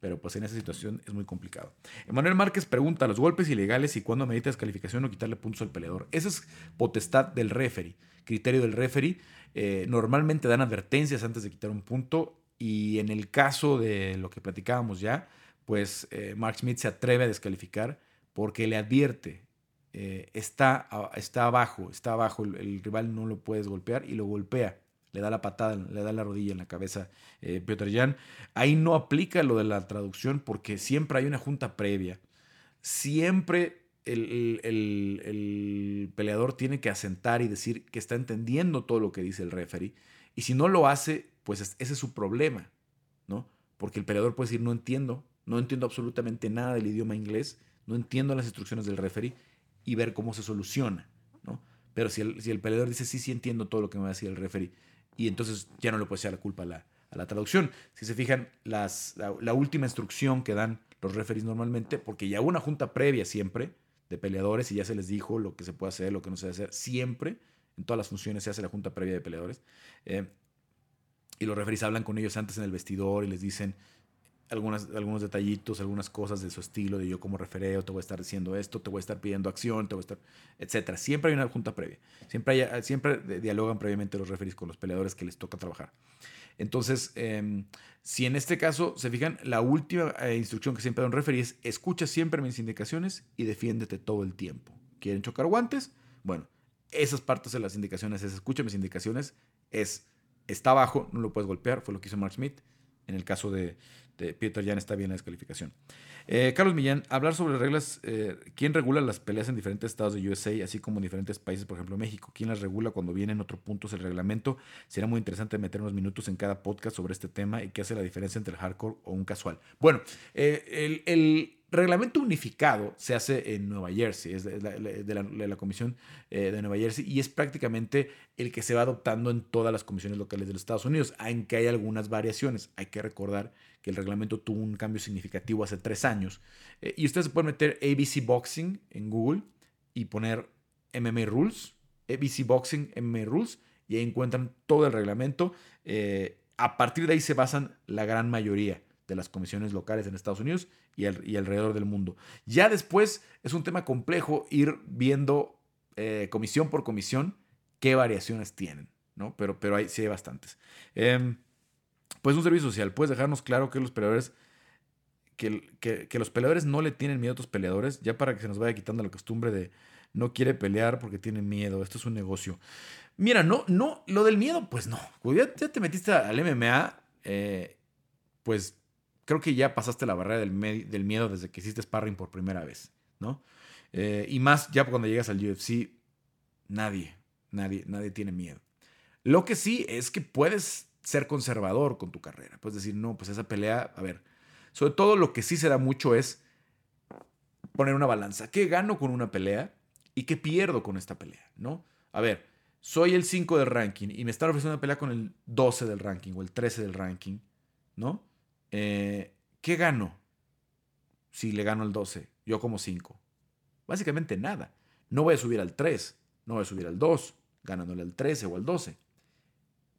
A: Pero pues en esa situación es muy complicado. Emanuel Márquez pregunta: ¿los golpes ilegales y cuándo medita descalificación o quitarle puntos al peleador? Esa es potestad del referee, criterio del referee. Eh, normalmente dan advertencias antes de quitar un punto. Y en el caso de lo que platicábamos ya, pues eh, Mark Smith se atreve a descalificar porque le advierte eh, está, está abajo, está abajo, el, rival no lo puedes golpear y lo golpea. Le da la patada, le da la rodilla en la cabeza eh, Piotr Jan. Ahí no aplica lo de la traducción porque siempre hay una junta previa. Siempre el, el, peleador tiene que asentar y decir que está entendiendo todo lo que dice el referee. Y si no lo hace, pues ese es su problema, ¿no? Porque el peleador puede decir, no entiendo, no entiendo absolutamente nada del idioma inglés, no entiendo las instrucciones del referee y ver cómo se soluciona, ¿no? Pero si el, si el peleador dice, sí, sí entiendo todo lo que me va a decir el referee, y entonces ya no le puede echar la culpa a la, la traducción. Si se fijan, las, la, última instrucción que dan los referees normalmente, porque ya hubo una junta previa siempre de peleadores y ya se les dijo lo que se puede hacer, lo que no se debe hacer, siempre, en todas las funciones se hace la junta previa de peleadores. Eh, y los referees hablan con ellos antes en el vestidor y les dicen, algunas, algunos detallitos, algunas cosas de su estilo, de yo como refereo, te voy a estar diciendo esto, te voy a estar pidiendo acción, te voy a estar, etcétera. Siempre hay una junta previa. Siempre, hay, siempre dialogan previamente los referees con los peleadores que les toca trabajar. Entonces, em, si en este caso se fijan, la última eh, instrucción que siempre da un referee es escucha siempre mis indicaciones y defiéndete todo el tiempo. ¿Quieren chocar guantes? Bueno, esas partes de las indicaciones es escucha mis indicaciones, es está abajo, no lo puedes golpear, fue lo que hizo Mark Smith. En el caso de, Peter Jan está bien la descalificación. Eh, Carlos Millán, hablar sobre reglas, eh, ¿quién regula las peleas en diferentes estados de USA, así como en diferentes países, por ejemplo México? ¿Quién las regula cuando viene en otro punto el reglamento? Será muy interesante meter unos minutos en cada podcast sobre este tema y qué hace la diferencia entre el hardcore o un casual. Bueno, eh, el reglamento unificado se hace en Nueva Jersey, es de la, Comisión de Nueva Jersey, y es prácticamente el que se va adoptando en todas las comisiones locales de los Estados Unidos, aunque hay algunas variaciones. Hay que recordar que el reglamento tuvo un cambio significativo hace tres años. Eh, y ustedes pueden meter ABC Boxing en Google y poner MMA Rules, ABC Boxing MMA Rules, y ahí encuentran todo el reglamento. Eh, a partir de ahí se basan la gran mayoría de las comisiones locales en Estados Unidos y, alrededor del mundo. Ya después es un tema complejo ir viendo eh, comisión por comisión qué variaciones tienen, ¿no? Pero, pero hay, sí hay bastantes. Em, pues un servicio social, puedes dejarnos claro que los peleadores, que, que, los peleadores no le tienen miedo a otros peleadores, ya para que se nos vaya quitando la costumbre de no quiere pelear porque tiene miedo, esto es un negocio. Mira, no, no, lo del miedo, pues no. Ya, ya te metiste al MMA, eh, pues creo que ya pasaste la barrera del, del miedo desde que hiciste sparring por primera vez, ¿no? Eh, y más ya cuando llegas al UFC, nadie, nadie, nadie tiene miedo. Lo que sí es que puedes ser conservador con tu carrera. Puedes decir, no, pues esa pelea, a ver, sobre todo lo que sí se da mucho es poner una balanza. ¿Qué gano con una pelea y qué pierdo con esta pelea? ¿No? A ver, soy el 5 del ranking y me están ofreciendo una pelea con el 12 del ranking o el 13 del ranking, ¿no? Eh, ¿qué gano si le gano el 12? Yo como 5. Básicamente nada. No voy a subir al 3, no voy a subir al 2, ganándole al 13 o al 12.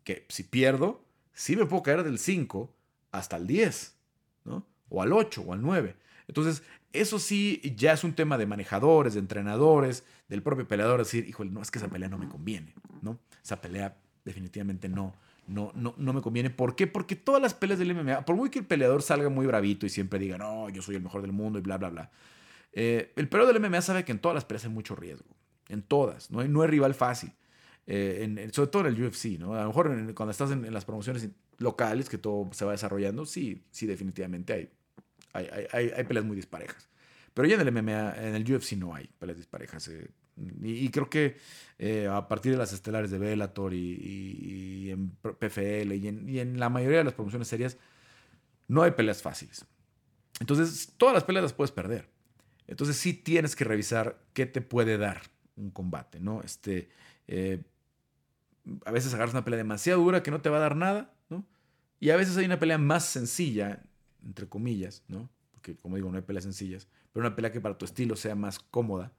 A: Que si pierdo, sí me puedo caer del 5 hasta el 10, ¿no? O al 8 o al 9. Entonces, eso sí ya es un tema de manejadores, de entrenadores, del propio peleador, decir, híjole, no, es que esa pelea no me conviene, ¿no? Esa pelea definitivamente no, no, no, no me conviene. ¿Por qué? Porque todas las peleas del MMA, por muy que el peleador salga muy bravito y siempre diga, no, yo soy el mejor del mundo y bla, bla, bla, eh, el peleador del MMA sabe que en todas las peleas hay mucho riesgo. En todas. No hay, no hay rival fácil. Eh, sobre todo en el UFC, ¿no? A lo mejor cuando estás en, las promociones locales, que todo se va desarrollando, sí, sí, definitivamente hay, hay, hay, hay, peleas muy disparejas. Pero ya en el MMA, en el UFC no hay peleas disparejas. Eh, y, creo que eh, a partir de las estelares de Bellator y, en PFL y en, la mayoría de las promociones serias, no hay peleas fáciles. Entonces, todas las peleas las puedes perder. Entonces, sí tienes que revisar qué te puede dar un combate, ¿no? Este, eh, a veces agarras una pelea demasiado dura que no te va a dar nada, ¿no? Y a veces hay una pelea más sencilla, entre comillas, ¿no? Porque, como digo, no hay peleas sencillas, pero una pelea que para tu estilo sea más cómoda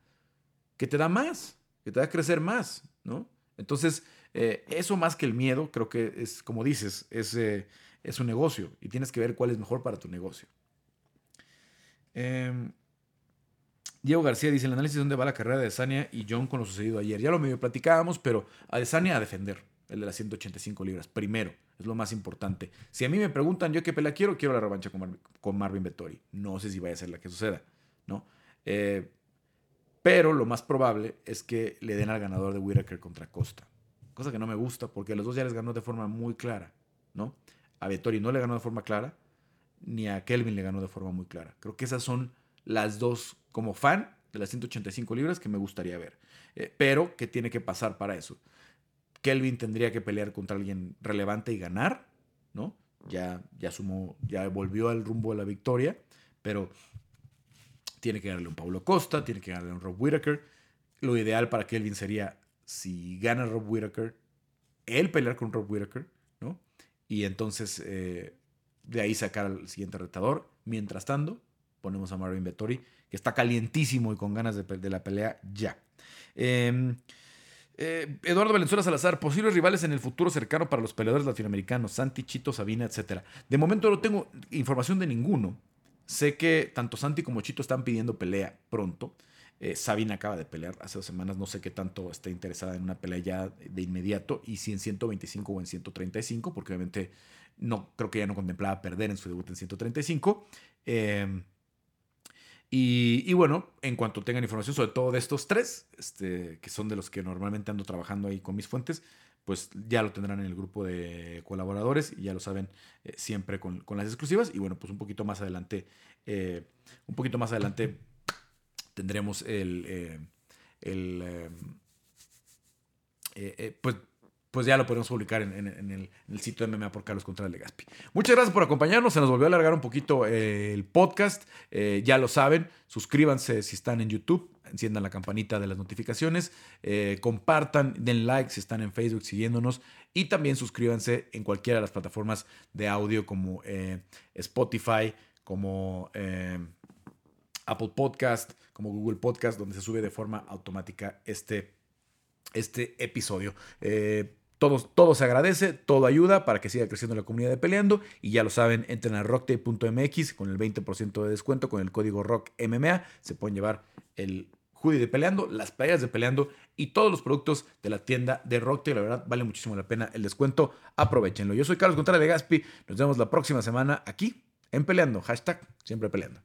A: que te da más, que te da a crecer más, ¿no? Entonces, eh, eso más que el miedo, creo que es, como dices, es, eh, es un negocio y tienes que ver cuál es mejor para tu negocio. Em, Diego García dice, el análisis de dónde va la carrera de Sania y John con lo sucedido ayer. Ya lo medio platicábamos, pero a Desania a defender el de las 185 libras. Primero, es lo más importante. Si a mí me preguntan yo qué pelea quiero, quiero la revancha con, con Marvin Vettori. No sé si vaya a ser la que suceda, ¿no? Eh, pero lo más probable es que le den al ganador de Whitaker contra Costa. Cosa que no me gusta porque a los dos ya les ganó de forma muy clara, ¿no? A Vettori no le ganó de forma clara, ni a Kelvin le ganó de forma muy clara. Creo que esas son las dos, como fan de las 185 libras, que me gustaría ver. Eh, pero que tiene que pasar para eso. Kelvin tendría que pelear contra alguien relevante y ganar, ¿no? Ya, ya sumó, ya volvió al rumbo de la victoria, pero tiene que ganarle un Paulo Costa, tiene que ganarle un Rob Whitaker. lo ideal para Kelvin sería, si gana Rob Whittaker, él pelear con Rob Whittaker, ¿no? Y entonces eh, de ahí sacar al siguiente retador. Mientras tanto, ponemos a Marvin Vettori, que está calientísimo y con ganas de, la pelea ya. Em, eh, Eduardo Valenzuela Salazar, posibles rivales en el futuro cercano para los peleadores latinoamericanos, Santi, Chito, Sabina, etc. De momento no tengo información de ninguno. Sé que tanto Santi como Chito están pidiendo pelea pronto. Eh, Sabina acaba de pelear hace dos semanas, no sé qué tanto está interesada en una pelea ya de inmediato y si en 125 o en 135, porque obviamente no creo que ya no contemplaba perder en su debut en 135. Em, y, bueno, en cuanto tengan información sobre todo de estos tres, este, que son de los que normalmente ando trabajando ahí con mis fuentes, pues ya lo tendrán en el grupo de colaboradores y ya lo saben eh, siempre con, con, las exclusivas. Y bueno, pues un poquito más adelante, eh, un poquito más adelante tendremos el, eh, el pues pues ya lo podemos publicar en, el, sitio MMA por Carlos Contreras de Gaspi. Muchas gracias por acompañarnos. Se nos volvió a alargar un poquito eh, el podcast. Eh, ya lo saben. Suscríbanse si están en YouTube. Enciendan la campanita de las notificaciones. Eh, compartan, den like si están en Facebook siguiéndonos. Y también suscríbanse en cualquiera de las plataformas de audio como Spotify, como Apple Podcast, como Google Podcast, donde se sube de forma automática este, este episodio. Todo, se agradece, todo ayuda para que siga creciendo la comunidad de Peleando. Y ya lo saben, entren a rocktape.mx con el 20% de descuento con el código ROCKMMA. Se pueden llevar el hoodie de Peleando, las playas de Peleando y todos los productos de la tienda de Rocktape. La verdad, vale muchísimo la pena el descuento. Aprovechenlo. Yo soy Carlos Contreras de Gaspi. Nos vemos la próxima semana aquí en Peleando. Hashtag siempre peleando.